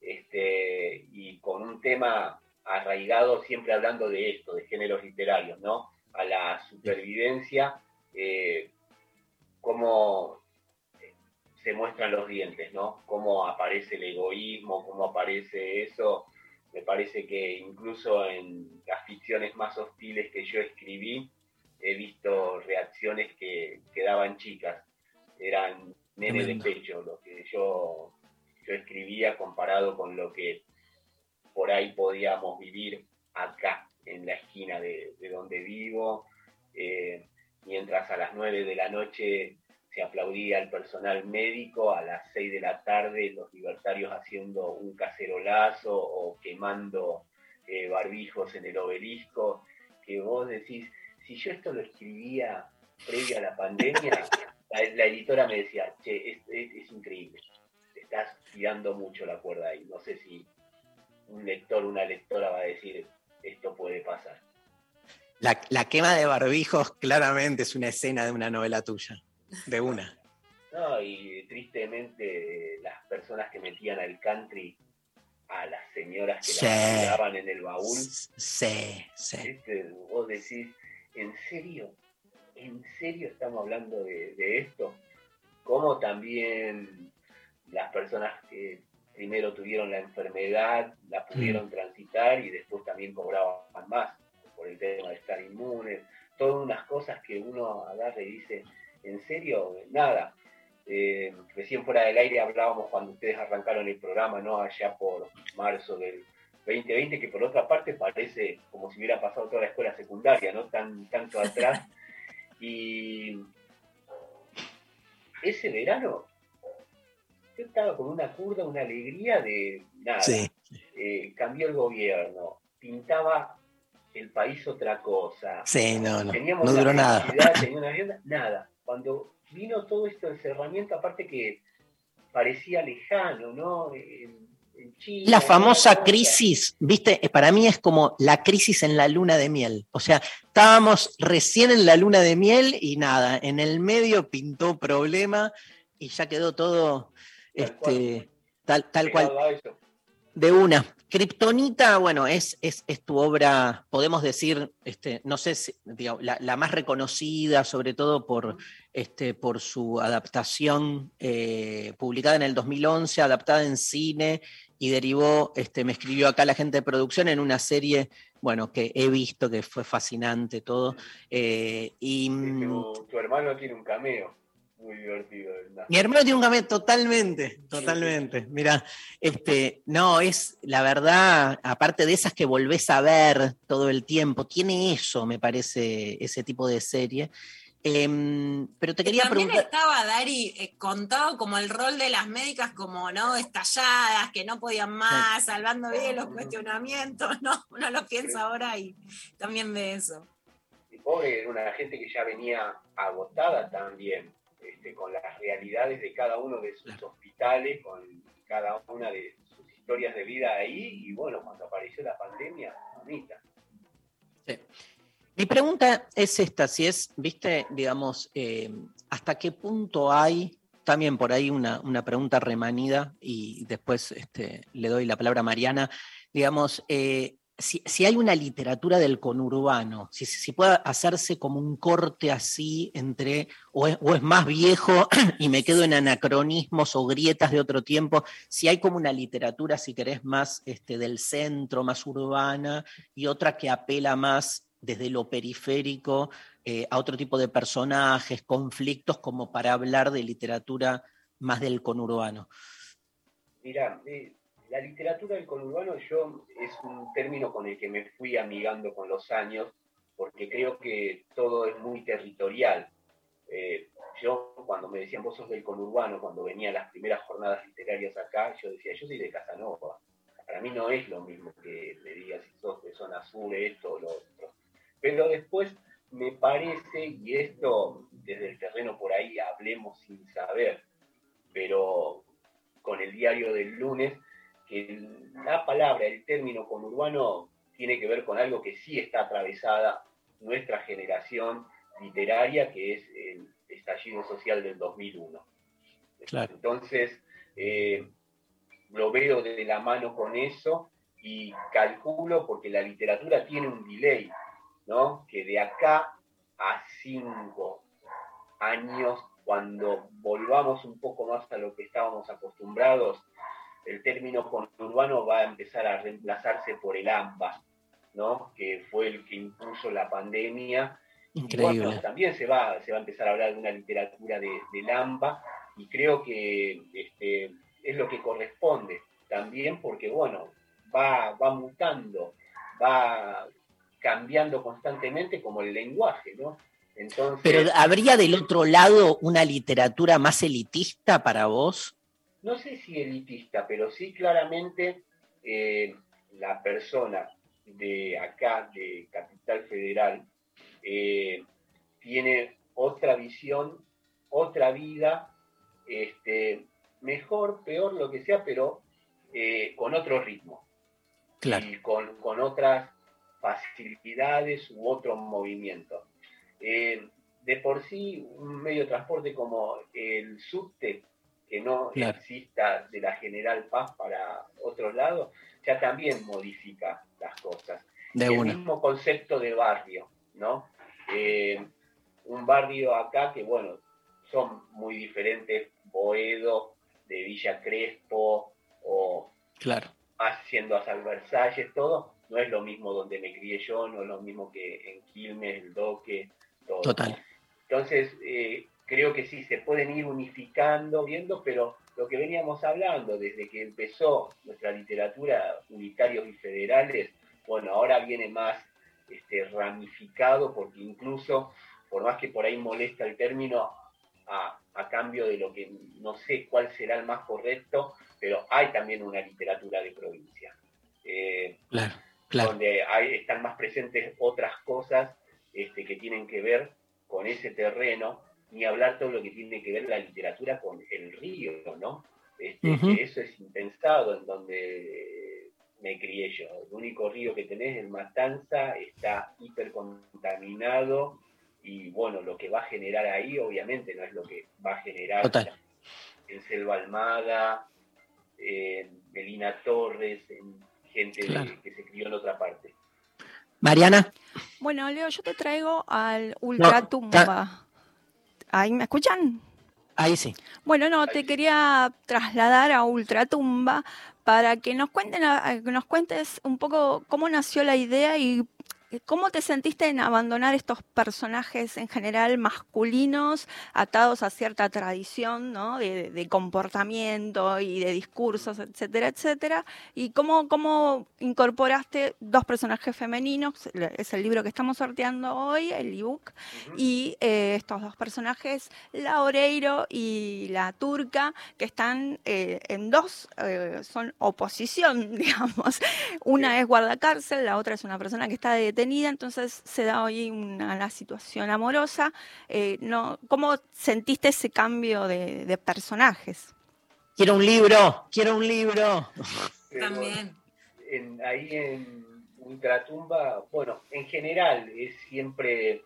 este, y con un tema arraigado siempre hablando de esto, de géneros literarios, ¿no? A la supervivencia, eh, cómo se muestran los dientes, ¿no? Cómo aparece el egoísmo, cómo aparece eso. Me parece que incluso en las ficciones más hostiles que yo escribí, he visto reacciones que, que daban chicas. Eran nene de pecho, lo que yo, yo escribía comparado con lo que por ahí podíamos vivir acá, en la esquina de, de donde vivo, eh, mientras a las nueve de la noche se aplaudía el personal médico, a las seis de la tarde los libertarios haciendo un cacerolazo o quemando eh, barbijos en el obelisco, que vos decís, si yo esto lo escribía previo a la pandemia, la, editora me decía, che, es, es, increíble, estás tirando mucho la cuerda ahí, no sé si un lector, una lectora va a decir, esto puede pasar. La, la, quema de barbijos claramente es una escena de una novela tuya, de una. No, y tristemente las personas que metían al country a las señoras que Sí. las tiraban en el baúl. Sí, sí. ¿viste? Vos decís, ¿en serio? ¿En serio estamos hablando de, de esto? Como también las personas que primero tuvieron la enfermedad, la pudieron transitar y después también cobraban más por el tema de estar inmunes, todas unas cosas que uno agarra y dice, ¿en serio? Nada. Eh, recién fuera del aire hablábamos cuando ustedes arrancaron el programa, ¿no? Allá por marzo del 2020, que por otra parte parece como si hubiera pasado toda la escuela secundaria, ¿no? Tan, tanto atrás. Y ese verano yo estaba con una curda, una alegría de nada. Sí. Eh, cambió el gobierno, pintaba el país otra cosa. Sí, no, no, Teníamos no una duró nada. tenía una agenda, nada. Cuando vino todo esto encerramiento, aparte que parecía lejano, ¿no? En, La famosa crisis, viste, para mí es como la crisis en la luna de miel. O sea, estábamos recién en la luna de miel y nada, en el medio pintó problema y ya quedó todo este, tal, tal cual. De una. Kryptonita, bueno, es, es, es tu obra, podemos decir, este, no sé, si, la, la más reconocida, sobre todo por, este, por su adaptación eh, publicada en el 2011, adaptada en cine y derivó, este, me escribió acá la gente de producción en una serie, bueno, que he visto, que fue fascinante todo. eh, y, Tu, tu hermano tiene un cameo muy divertido. ¿verdad? mi hermano tiene un cameo totalmente, totalmente. Mira, este, no, es la verdad, aparte de esas que volvés a ver todo el tiempo, tiene eso, me parece, ese tipo de serie. Em, pero te quería También preguntar. estaba Dari eh, contado como el rol de las médicas como no estalladas, que no podían más, salvando bien los cuestionamientos, ¿no? Uno lo piensa ahora y también ve eso. Y pobre, era una gente que ya venía agotada también, este, con las realidades de cada uno de sus hospitales, con cada una de sus historias de vida ahí, y bueno, cuando apareció la pandemia, mamita. Mi pregunta es esta, si es, viste, digamos, eh, hasta qué punto hay, también por ahí una, una pregunta remanida, y después este, le doy la palabra a Mariana, digamos, eh, si, hay una literatura del conurbano, si, si puede hacerse como un corte así entre, o es, más viejo y me quedo en anacronismos o grietas de otro tiempo, si hay como una literatura, si querés, más este, del centro, más urbana, y otra que apela más desde lo periférico eh, a otro tipo de personajes, conflictos, como para hablar de literatura más del conurbano. Mira, la literatura del conurbano yo es un término con el que me fui amigando con los años, porque creo que todo es muy territorial. Eh, yo cuando me decían vos sos del conurbano, cuando venían las primeras jornadas literarias acá, yo decía, yo soy de Casanova. Para mí no es lo mismo que me digas si sos de zona sur, esto o lo otro. Pero después me parece, y esto desde el terreno por ahí hablemos sin saber, pero con el diario del lunes, que la palabra, el término conurbano tiene que ver con algo que sí está atravesada nuestra generación literaria, que es el estallido social del 2001. Claro. Entonces, eh, lo veo de la mano con eso y calculo, porque la literatura tiene un delay, ¿no? Que de acá a cinco años, cuando volvamos un poco más a lo que estábamos acostumbrados, el término conurbano va a empezar a reemplazarse por el AMBA, ¿no? Que fue el que impuso la pandemia. Increíble. Y bueno, también se va, se va a empezar a hablar de una literatura de, del AMBA y creo que este, es lo que corresponde también porque, bueno, va, va mutando, va cambiando constantemente como el lenguaje, ¿no? Entonces, Pero ¿habría del otro lado una literatura más elitista para vos? No sé si elitista, pero sí claramente eh, la persona de acá, de Capital Federal, eh, tiene otra visión, otra vida, este, mejor, peor, lo que sea, pero eh, con otro ritmo Claro. y con, con otras facilidades u otro movimiento. De por sí, un medio de transporte como el subte, que no Claro. exista de la General Paz para otros lados, ya también modifica las cosas. De el una. mismo concepto de barrio, ¿no? Eh, un barrio acá que, bueno, son muy diferentes, Boedo, de Villa Crespo, o Claro. haciendo a San Versalles, todo, no es lo mismo donde me crié yo, no es lo mismo que en Quilmes, el Doque, todo. Total. Entonces, eh, creo que sí, se pueden ir unificando, viendo, pero lo que veníamos hablando desde que empezó nuestra literatura, unitarios y federales, bueno, ahora viene más este, ramificado, porque incluso, por más que por ahí molesta el término, a, a cambio de lo que no sé cuál será el más correcto, pero hay también una literatura de provincia. Eh, Claro, claro. donde hay, están más presentes otras cosas este, que tienen que ver con ese terreno, ni hablar todo lo que tiene que ver la literatura con el río, ¿no? Este, que Eso es impensado en donde me crié yo. El único río que tenés, el Matanza, está hipercontaminado y bueno, lo que va a generar ahí obviamente no es lo que va a generar Total. en Selva Almada, en Melina Torres, en gente Claro. que se crió en otra parte. Mariana. Bueno, Leo, yo te traigo al Ultratumba. ¿Ahí me escuchan? Ahí sí. Bueno, no, te quería trasladar a Ultratumba para que nos cuenten, nos cuentes un poco cómo nació la idea y cómo te sentiste en abandonar estos personajes en general masculinos atados a cierta tradición, ¿no? De, de comportamiento y de discursos, etcétera, etcétera. Y cómo, cómo incorporaste dos personajes femeninos, es el libro que estamos sorteando hoy, el ebook, y eh, estos dos personajes, la Oreiro y la Turca, que están eh, en dos, eh, son oposición, digamos. Una es guardacárcel, la otra es una persona que está detenida, entonces se da hoy una, la situación amorosa. Eh, no, ¿Cómo sentiste ese cambio de, de personajes? Quiero un libro, quiero un libro. Pero También. en- ahí en Ultratumba, bueno, en general es siempre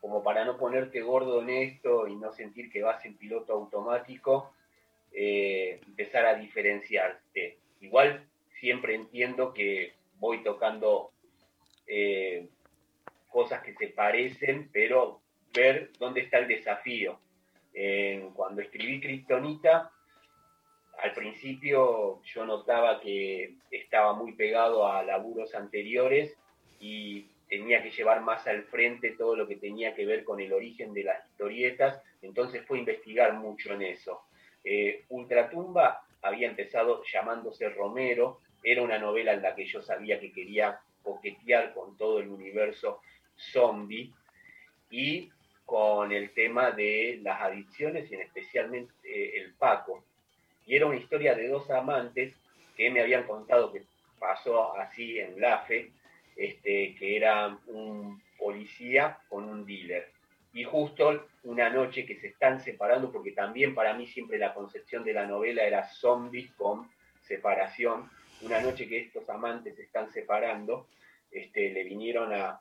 como para no ponerte gordo en esto y no sentir que vas en piloto automático, eh, empezar a diferenciarte. Igual siempre entiendo que voy tocando eh, cosas que se parecen, pero ver dónde está el desafío. Cuando escribí Kryptonita, al principio yo notaba que estaba muy pegado a laburos anteriores y tenía que llevar más al frente todo lo que tenía que ver con el origen de las historietas, entonces fue investigar mucho en eso. Eh, Ultratumba había empezado llamándose Romero, era una novela en la que yo sabía que quería coquetear con todo el universo zombie y con el tema de las adicciones y en especialmente eh, el Paco. Y era una historia de dos amantes que me habían contado que pasó así en Lafe, este, que era un policía con un dealer. Y justo una noche que se están separando, porque también para mí siempre la concepción de la novela era zombies con separación, una noche que estos amantes se están separando, este, le vinieron a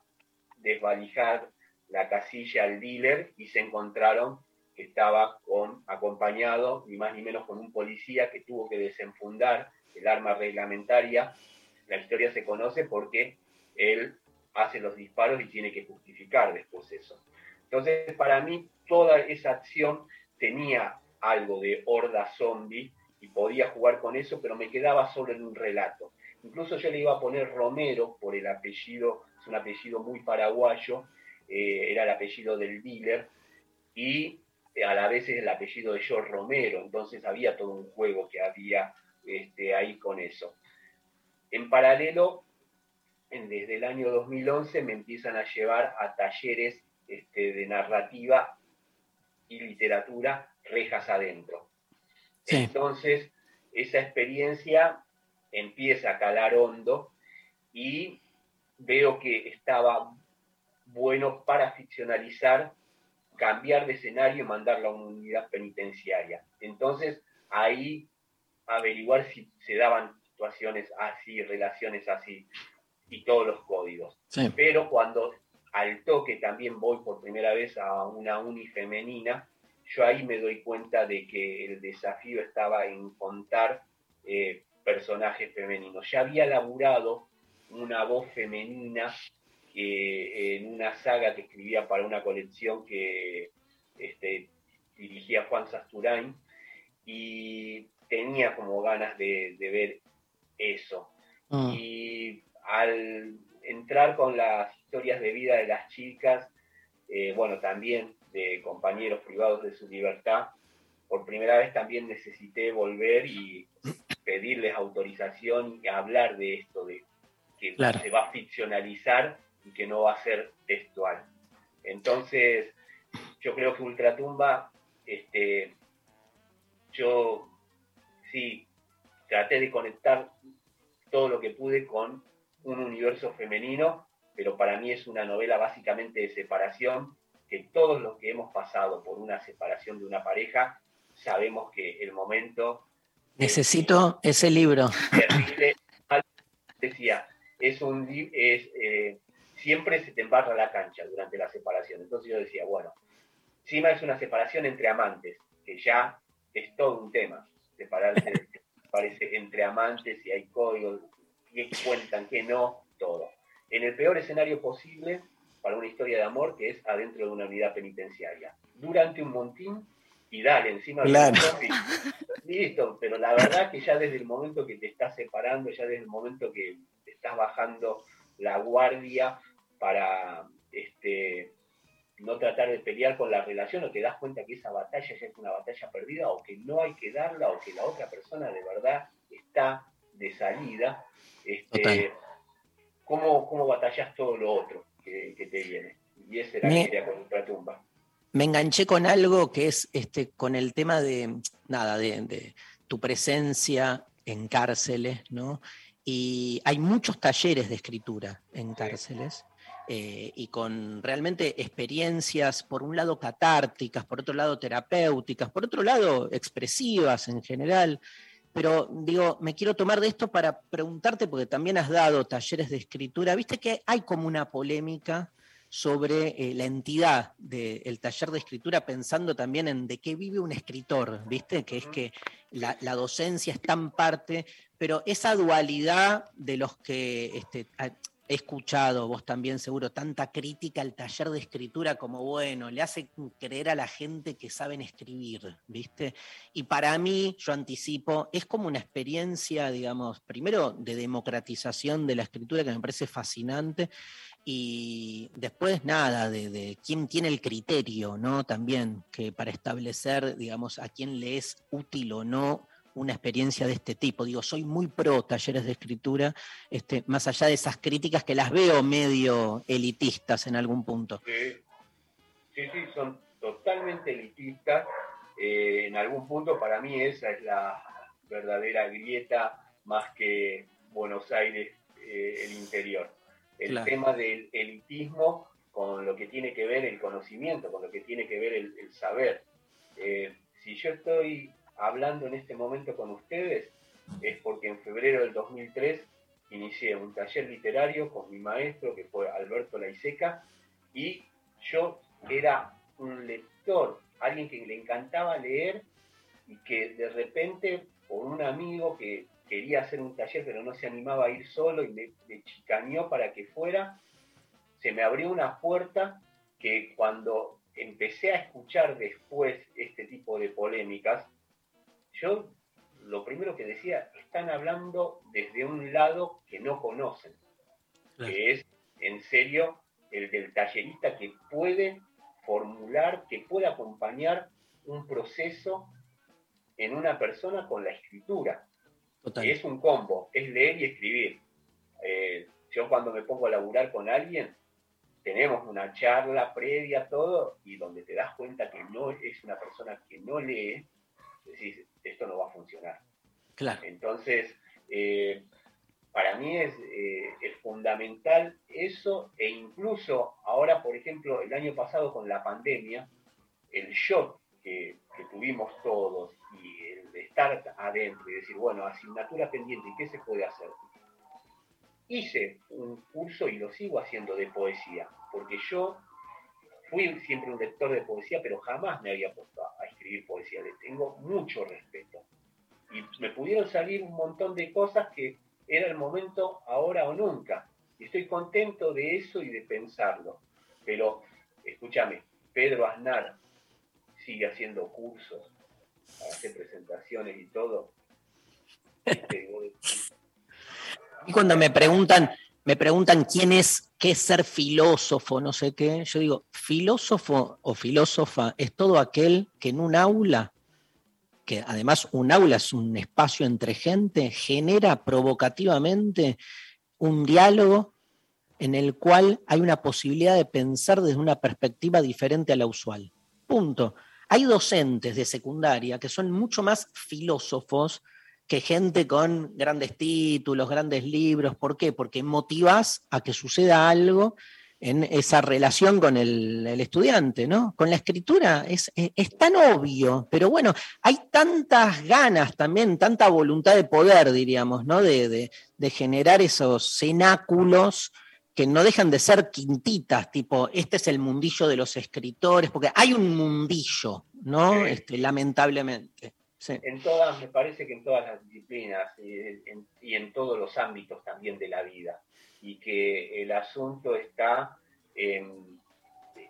desvalijar la casilla al dealer y se encontraron que estaba con, acompañado ni más ni menos con un policía que tuvo que desenfundar el arma reglamentaria, la historia se conoce porque él hace los disparos y tiene que justificar después eso. Entonces, para mí, toda esa acción tenía algo de horda zombie y podía jugar con eso, pero me quedaba solo en un relato. Incluso yo le iba a poner Romero por el apellido, es un apellido muy paraguayo, eh, era el apellido del dealer, y a la vez es el apellido de George Romero, entonces había todo un juego que había este, ahí con eso. En paralelo, desde el año 2011 me empiezan a llevar a talleres este, de narrativa y literatura rejas adentro. Entonces, esa experiencia empieza a calar hondo y veo que estaba bueno para ficcionalizar, cambiar de escenario y mandarlo a una unidad penitenciaria. Entonces, ahí averiguar si se daban situaciones así, relaciones así y todos los códigos. Pero cuando al toque también voy por primera vez a una uni femenina, yo ahí me doy cuenta de que el desafío estaba en contar eh, personajes femeninos. Ya había laburado una voz femenina eh, en una saga que escribía para una colección que este, dirigía Juan Sasturain y tenía como ganas de, ver eso. Ah. Y al entrar con las historias de vida de las chicas, eh, bueno, también de compañeros privados de su libertad, por primera vez también necesité volver y pedirles autorización y hablar de esto, de que se va a ficcionalizar y que no va a ser textual. Entonces, yo creo que Ultratumba, este, yo sí traté de conectar todo lo que pude con un universo femenino, pero para mí es una novela básicamente de separación, que todos los que hemos pasado por una separación de una pareja sabemos que el momento... Necesito ese libro. decía, es un es, eh, siempre se te embarra la cancha durante la separación. Entonces yo decía, bueno, encima es una separación entre amantes, que ya es todo un tema, separarse parece entre amantes y hay códigos, qué cuentan, qué no, todo. En el peor escenario posible para una historia de amor que es adentro de una unidad penitenciaria. Durante un montín y dale encima claro. listo, pero la verdad que ya desde el momento que te estás separando, ya desde el momento que te estás bajando la guardia para este, no tratar de pelear con la relación o te das cuenta que esa batalla ya es una batalla perdida o que no hay que darla o que la otra persona de verdad está de salida, este, ¿cómo, ¿cómo batallas todo lo otro que, te viene? Y esa era la idea con tumba me enganché con algo que es este, con el tema de, nada, de, tu presencia en cárceles, ¿no? Y hay muchos talleres de escritura en cárceles. Eh, y con realmente experiencias, por un lado catárticas, por otro lado terapéuticas, por otro lado expresivas en general. Pero digo, me quiero tomar de esto para preguntarte, porque también has dado talleres de escritura, viste que hay como una polémica sobre eh, la entidad del taller de escritura, pensando también en de qué vive un escritor, ¿viste? Que es que la, docencia es tan parte, pero esa dualidad de los que este, he escuchado, vos también seguro, tanta crítica al taller de escritura como, bueno, le hace creer a la gente que saben escribir, ¿viste? Y para mí, yo anticipo, es como una experiencia, digamos, primero de democratización de la escritura que me parece fascinante, y después nada, de, quién tiene el criterio, ¿no? También, que para establecer, digamos, a quién le es útil o no una experiencia de este tipo. Digo, soy muy pro talleres de escritura, este, más allá de esas críticas que las veo medio elitistas en algún punto. Sí, sí, son totalmente elitistas. Eh, en algún punto para mí esa es la verdadera grieta más que Buenos Aires, eh, el interior el tema del elitismo con lo que tiene que ver el conocimiento, con lo que tiene que ver el, saber. Eh, si yo estoy hablando en este momento con ustedes, es porque en febrero del 2003 inicié un taller literario con mi maestro, que fue Alberto Laiseca, y yo era un lector, alguien que le encantaba leer y que de repente por un amigo que quería hacer un taller pero no se animaba a ir solo y me, me chicaneó para que fuera, se me abrió una puerta que cuando empecé a escuchar después este tipo de polémicas, yo lo primero que decía, están hablando desde un lado que no conocen, que es en serio el del tallerista que puede formular, que puede acompañar un proceso en una persona con la escritura. Que es un combo, es leer y escribir. Eh, yo cuando me pongo a laburar con alguien, tenemos una charla previa, todo, y donde te das cuenta que no es una persona que no lee, decís, esto no va a funcionar. Claro. Entonces, eh, para mí es, eh, es, fundamental eso, e incluso ahora, por ejemplo, el año pasado con la pandemia, el shock que, que tuvimos todos y el de estar adentro y decir, bueno, asignatura pendiente, ¿qué se puede hacer? Hice un curso y lo sigo haciendo de poesía, porque yo fui siempre un lector de poesía, pero jamás me había puesto escribir poesía. Le tengo mucho respeto. Y me pudieron salir un montón de cosas que era el momento ahora o nunca. Y estoy contento de eso y de pensarlo. Pero, escúchame, Pedro Aznar sigue haciendo cursos, hace presentaciones y todo. Y cuando me preguntan, me preguntan quién es, qué ser filósofo, no sé qué, yo digo, filósofo o filósofa es todo aquel que en un aula, que además un aula es un espacio entre gente, genera provocativamente un diálogo en el cual hay una posibilidad de pensar desde una perspectiva diferente a la usual. Punto. Hay docentes de secundaria que son mucho más filósofos que gente con grandes títulos, grandes libros. ¿Por qué? Porque motivas a que suceda algo en esa relación con el, el estudiante, ¿no? Con la escritura es, es, es, tan obvio, pero bueno, hay tantas ganas también, tanta voluntad de poder, diríamos, ¿no? De, de, de generar esos cenáculos que no dejan de ser quintitas, tipo, este es el mundillo de los escritores, porque hay un mundillo, ¿no? Este, lamentablemente. Sí. En todas, me parece que en todas las disciplinas y en, y en, todos los ámbitos también de la vida. Y que el asunto está en,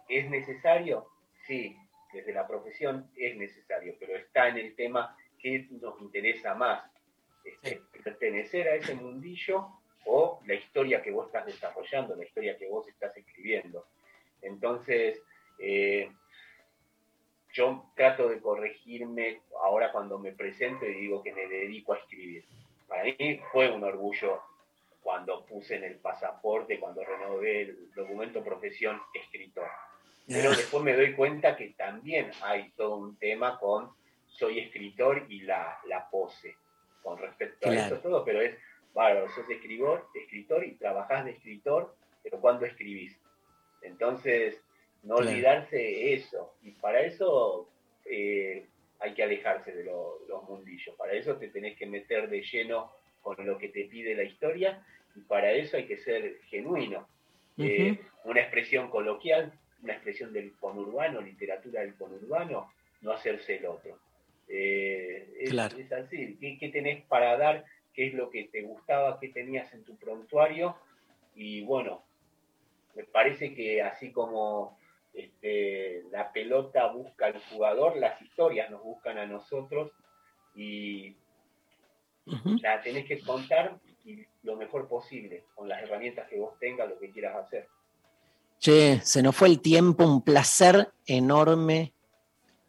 ¿es necesario? Sí, desde la profesión es necesario, pero está en el tema que nos interesa más. Este, sí. Pertenecer a ese mundillo o la historia que vos estás desarrollando, la historia que vos estás escribiendo. Entonces, eh, yo trato de corregirme ahora cuando me presento y digo que me dedico a escribir. Para mí fue un orgullo cuando puse en el pasaporte, cuando renové el documento profesión escritor. Pero después me doy cuenta que también hay todo un tema con soy escritor y la, la pose con respecto claro. a eso todo, pero es, bárbaro, sos escritor, escritor y trabajás de escritor, pero ¿cuándo escribís? Entonces, no claro. olvidarse eso. Y para eso eh, hay que alejarse de lo, los mundillos. Para eso te tenés que meter de lleno con lo que te pide la historia y para eso hay que ser genuino. Uh -huh. eh, una expresión coloquial, una expresión del conurbano, literatura del conurbano, no hacerse el otro. Eh, es, claro. es, así. ¿Qué, ¿Qué tenés para dar? ¿Qué es lo que te gustaba? ¿Qué tenías en tu prontuario? Y bueno, me parece que así como este, la pelota busca al jugador, las historias nos buscan a nosotros y uh -huh. la tenés que contar y lo mejor posible, con las herramientas que vos tengas, lo que quieras hacer. Che, se nos fue el tiempo, un placer enorme.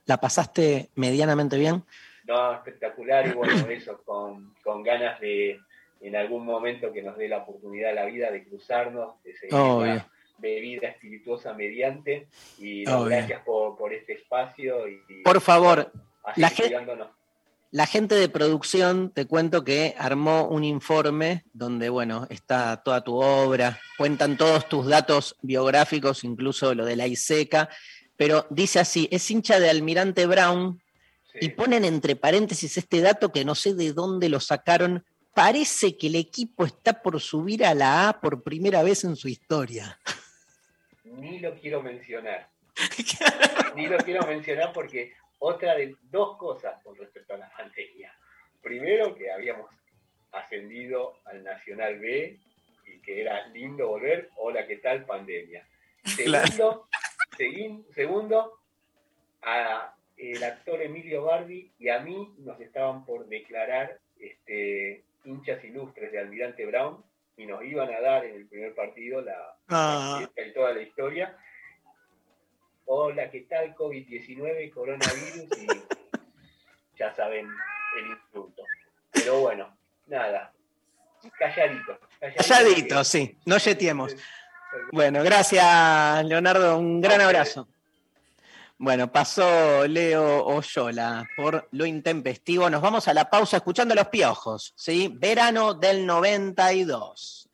¿La pasaste medianamente bien? No, espectacular y bueno, eso, con, con ganas de en algún momento que nos dé la oportunidad de la vida de cruzarnos, de seguir oh, la, bebida espirituosa mediante. Y no, gracias por, por, este espacio. Y, por favor, la gente, la gente de producción, te cuento que armó un informe donde, bueno, está toda tu obra, cuentan todos tus datos biográficos, incluso lo de la ISECA, pero dice así, es hincha de Almirante Brown, sí. y ponen entre paréntesis este dato que no sé de dónde lo sacaron, parece que el equipo está por subir a la A por primera vez en su historia. Ni lo quiero mencionar. Ni lo quiero mencionar porque otra de dos cosas con respecto a la pandemia. primero que habíamos ascendido al Nacional B y que era lindo volver. Hola, ¿qué tal? Pandemia. Segundo, seguin- segundo a el actor Emilio Bardi y a mí nos estaban por declarar este, hinchas ilustres de Almirante Brown y nos iban a dar en el primer partido la, Ah. la toda la historia. Hola, ¿qué tal? COVID-19, coronavirus y ya saben el insulto. Pero bueno, nada, calladito. Calladito, sí, no yetiemos. Bueno, gracias, Leonardo, un gran abrazo. Bueno, pasó Leo Oyola por lo intempestivo. Nos vamos a la pausa escuchando los piojos, ¿sí? Verano del 92.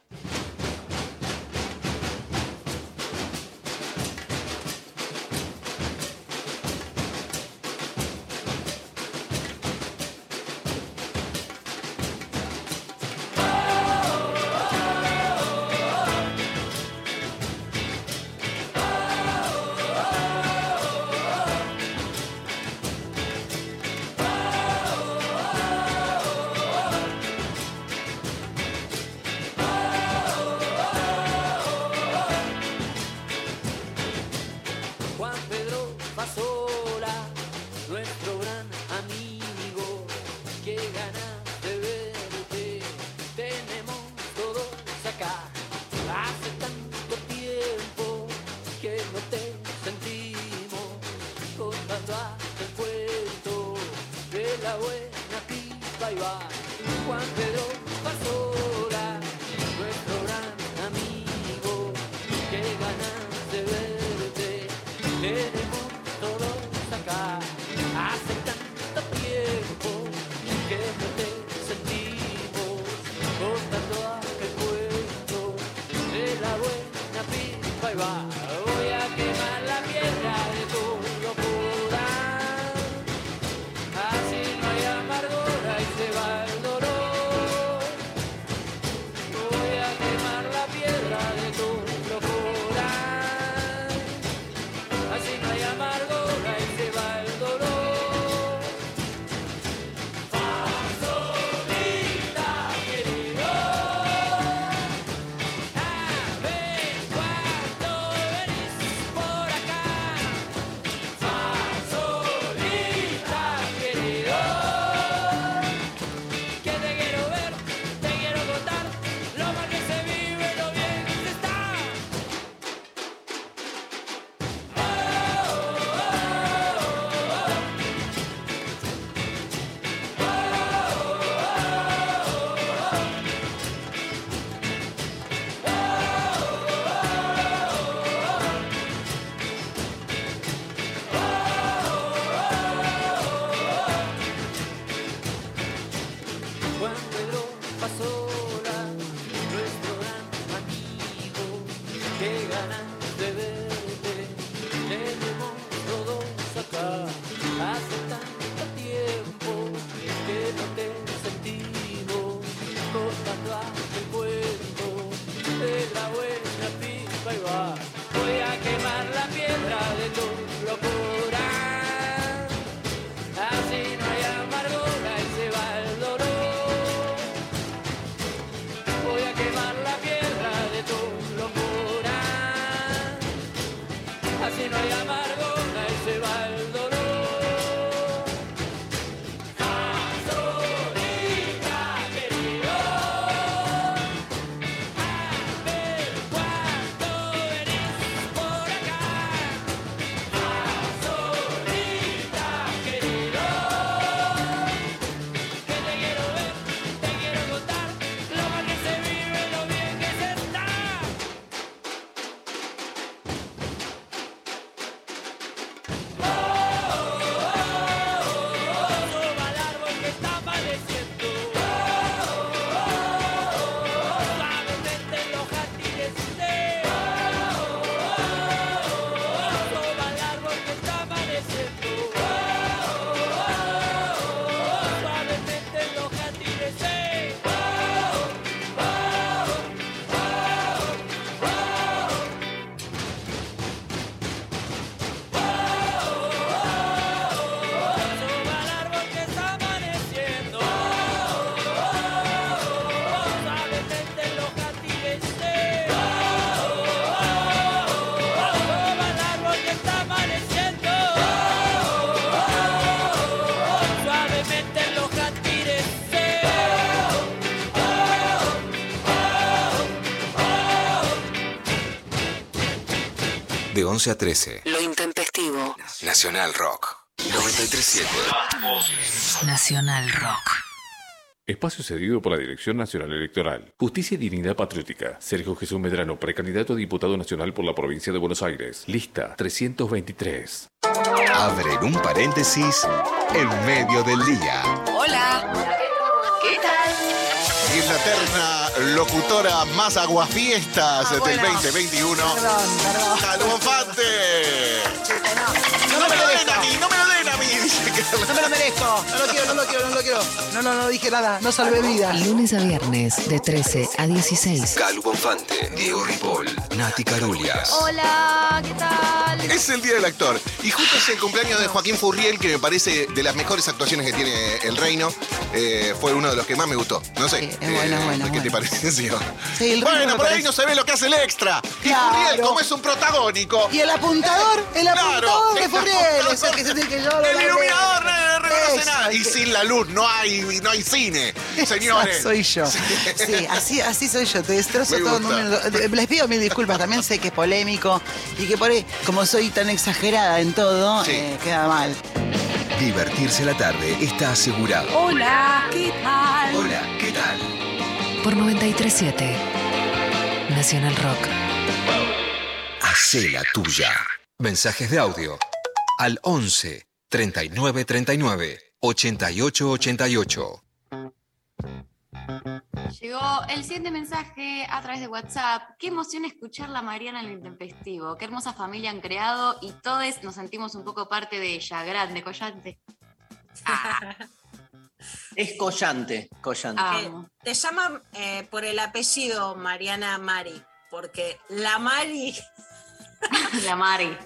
11 a 13. Lo intempestivo. Nacional Rock. 937. Nacional Rock. Espacio cedido por la Dirección Nacional Electoral. Justicia y Dignidad Patriótica. Sergio Jesús Medrano, precandidato a diputado nacional por la provincia de Buenos Aires. Lista 323. Abren un paréntesis en medio del día. Hola. ¿Qué tal? Y la terna locutora más aguafiestas Ah, del bueno. 2021. Perdón, perdón. No me lo merezco. No lo quiero, no lo quiero, no lo quiero. No, no, no dije nada. No salvé vidas. Lunes a viernes de 13 a 16. Calu Bonfante, Diego Ripoll, Nati Carulias. Hola, ¿qué tal? Es el día del actor. Y justo es el cumpleaños de Joaquín Furriel, que me parece de las mejores actuaciones que tiene el reino. Eh, fue uno de los que más me gustó. No sé. es bueno, es bueno, ¿Qué es te pareció? Sí, el bueno, por ahí no se ve lo que hace el extra. Y Claro. Furriel, como es un protagónico. Y el apuntador, el Claro, apuntador de el Furriel, es el que se tiene que yo El iluminador no reconoce Eso, nada. Y sin la luz no hay, no hay cine, señores. Soy yo. Sí, así, así soy yo. Te destrozo Me todo gusta. minuto. Les pido mil disculpas. También sé que es polémico y que por ahí, como soy tan exagerada en todo, eh, queda mal. Divertirse la tarde está asegurado. Hola, ¿qué tal? Hola, ¿qué tal? Por 937. Nacional Rock. Hacé la tuya. Mensajes de audio al 11 39 39 88 88. Llegó el siguiente mensaje a través de WhatsApp. Qué emoción escuchar la Mariana en el intempestivo. Qué hermosa familia han creado y todos nos sentimos un poco parte de ella. Grande, collante. Es collante, collante. Amo. Te llaman eh, por el apellido Mariana Mari, porque la Mari, La Mari.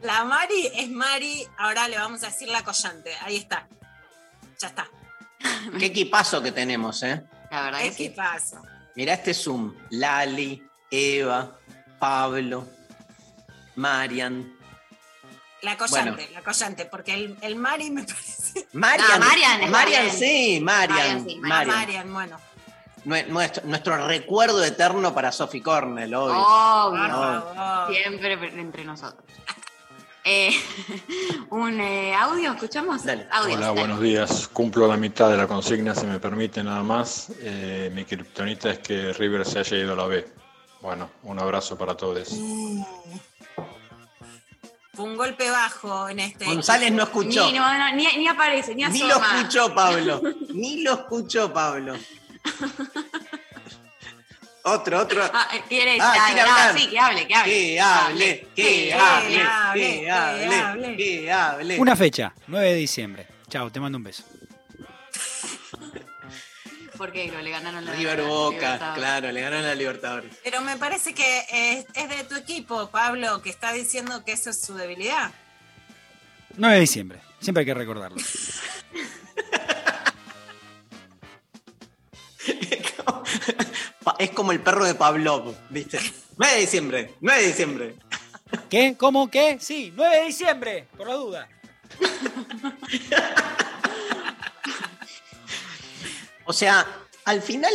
la Mari es Mari, ahora le vamos a decir la collante. Ahí está. Ya está. Qué equipazo que tenemos, ¿eh? La verdad que sí. ¿Qué pasa? Mirá este Zoom. Lali, Eva, Pablo, Marian. La collante, Bueno. la collante, porque el, el Mari me parece. Marian. Ah, Marian está Marian, sí, Marian. Marian, sí, Marian. Marian, bueno. Nue- Nuestro, nuestro recuerdo eterno para Sophie Cornell, obvio. Obvio. Obvio. Siempre entre nosotros. Eh, un eh, audio, ¿escuchamos? Dale. Audio. Hola, dale. buenos días. Cumplo la mitad de la consigna, si me permite nada más. Eh, mi kriptonita es que River se haya ido a la B. Bueno, un abrazo para todos. Fue un golpe bajo en este. González no escuchó. Ni, no, no, ni, ni aparece, ni lo escuchó Pablo. Ni lo escuchó Pablo. Otro, otro. Ah, eh, quiere Ah, ah, quiere hablar. sí, que hable, que hable. Que hable, que Que hable, hable, que que hable, hable. que hable. Una fecha, 9 de diciembre. Chao, te mando un beso. Porque no le ganaron la River Boca, claro, le ganaron la Libertadores. Pero me parece que es, es de tu equipo, Pablo, que está diciendo que eso es su debilidad. 9 de diciembre. Siempre hay que recordarlo. Es como el perro de Pavlov, ¿viste? 9 de diciembre, 9 de diciembre. ¿Qué? ¿Cómo? ¿Qué? Sí, 9 de diciembre, por la duda. O sea, al final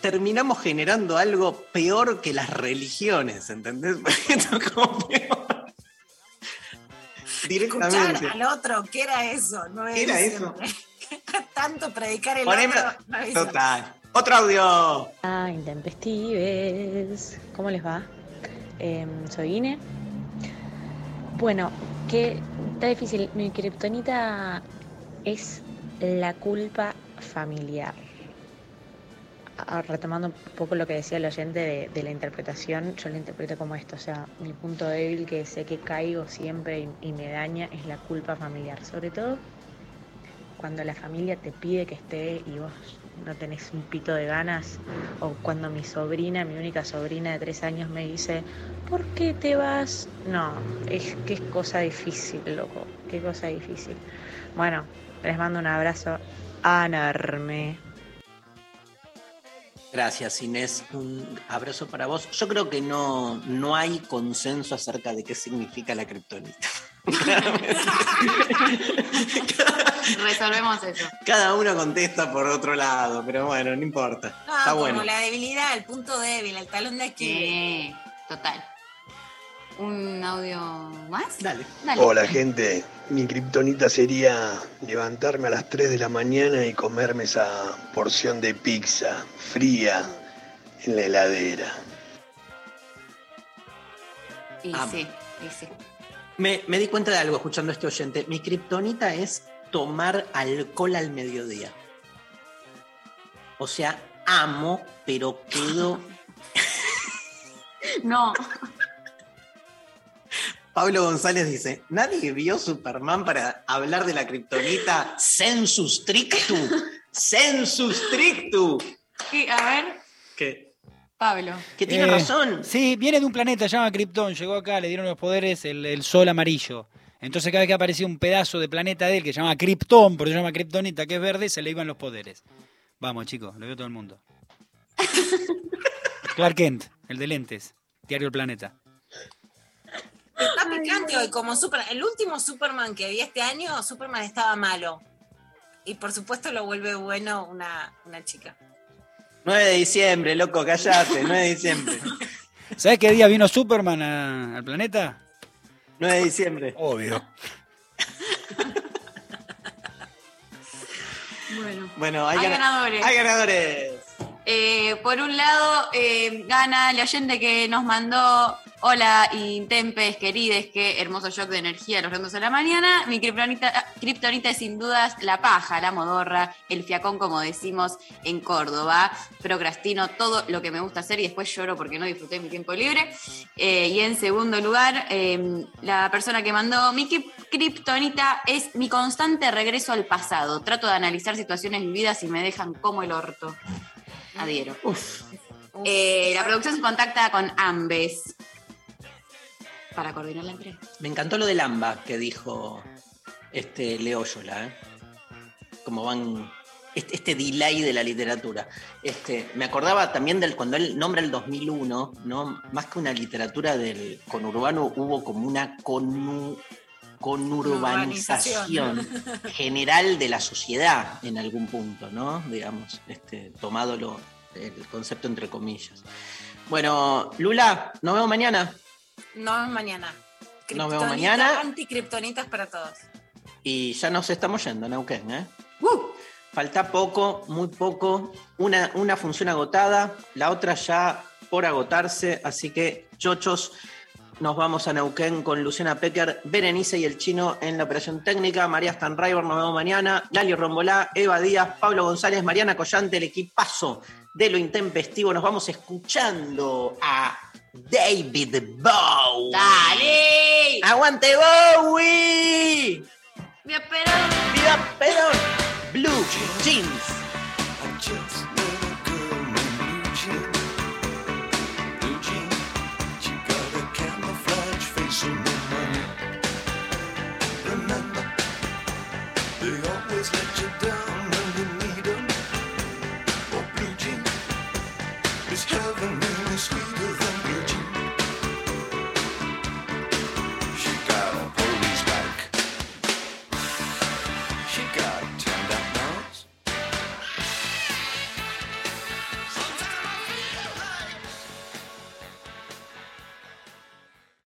terminamos generando algo peor que las religiones, ¿entendés? Como peor. Escuchar al otro, ¿qué era eso? No ¿Qué era eso? Tanto predicar el Poneme- otro. no. Total. Otro audio. Ah, intempestives. ¿Cómo les va? Em, soy Ine. Bueno, que está difícil. Mi kriptonita es la culpa familiar. Ah, Retomando un poco lo que decía el oyente de, la interpretación, yo la interpreto como esto, o sea, mi punto débil que sé que caigo siempre y, y me daña es la culpa familiar, sobre todo cuando la familia te pide que esté y vos no tenés un pito de ganas, o cuando mi sobrina, mi única sobrina de tres años me dice, ¿por qué te vas? No, es que es cosa difícil, loco, qué cosa difícil. Bueno, les mando un abrazo enorme. Gracias, Inés. Un abrazo para vos. Yo creo que no, no hay consenso acerca de qué significa la kriptonita. Resolvemos eso. Cada uno contesta por otro lado, pero bueno, no importa. No, Está como bueno. la debilidad, el punto débil, el talón de Aquiles. Sí, total. un audio más. Dale. Hola gente, mi kriptonita sería levantarme a las 3 de la mañana y comerme esa porción de pizza fría en la heladera. Y Amo. sí, y sí. Me, me di cuenta de algo escuchando a este oyente. Mi kriptonita es tomar alcohol al mediodía. O sea, amo, pero quedo. No. Pablo González dice: Nadie vio Superman para hablar de la kriptonita sensus strictu. Sensus strictu. Sí, a ver, ¿Qué? Pablo. Que tiene Eh, razón. Sí, viene de un planeta, se llama Krypton. Llegó acá, le dieron los poderes, el, el sol amarillo. Entonces, cada vez que aparecía un pedazo de planeta de él que se llama Krypton, por eso se llama Kryptonita, que es verde, se le iban los poderes. Vamos, chicos, lo vio todo el mundo. Clark Kent, el de lentes, Diario El Planeta. Está picante hoy, como super, el último Superman que vi este año, Superman estaba malo. Y por supuesto lo vuelve bueno una, una chica. 9 de diciembre, loco, callate. 9 de diciembre. ¿Sabes qué día vino Superman a- al planeta? 9 de diciembre. Obvio. Bueno. Bueno, hay, Hay gana- ganadores. Hay ganadores. Eh, por un lado, eh, gana el oyente que nos mandó Hola, Intempes, querides, qué hermoso shock de energía a los rondos de la mañana. Mi kriptonita, kriptonita es sin dudas la paja, la modorra, el fiacón, como decimos en Córdoba. Procrastino todo lo que me gusta hacer y después lloro porque no disfruté mi tiempo libre. Eh, y en segundo lugar, eh, la persona que mandó mi kriptonita es mi constante regreso al pasado. Trato de analizar situaciones vividas y me dejan como el orto. Adhiero. Eh, la producción se contacta con Ambes para coordinar la entrega. Me encantó lo del AMBA que dijo este Leo Yola, ¿eh? Como van. Este, este delay de la literatura. Este, me acordaba también del cuando él nombra el 2001, ¿no? Más que una literatura del conurbano, hubo como una conu- conurbanización general de la sociedad en algún punto, ¿no? Digamos, este, tomado lo- el concepto entre comillas. Bueno, Lula, nos vemos mañana. Nos vemos mañana. Nos vemos mañana. Anticriptonitas para todos. Y ya nos estamos yendo, Neuquén, ¿eh? Falta poco, muy poco. Una, una función agotada, la otra ya por agotarse. Así que, chochos, nos vamos a Neuquén con Luciana Pecker, Berenice y el chino en la operación técnica. María Stanriver, nos vemos mañana. Lali Rombolá, Eva Díaz, Pablo González, Mariana Collante, el equipazo de lo intempestivo. Nos vamos escuchando a David Bowie. ¡Dale! ¡Aguante Bowie! ¡Viva Perón! ¡Viva Perón! Blue Jeans.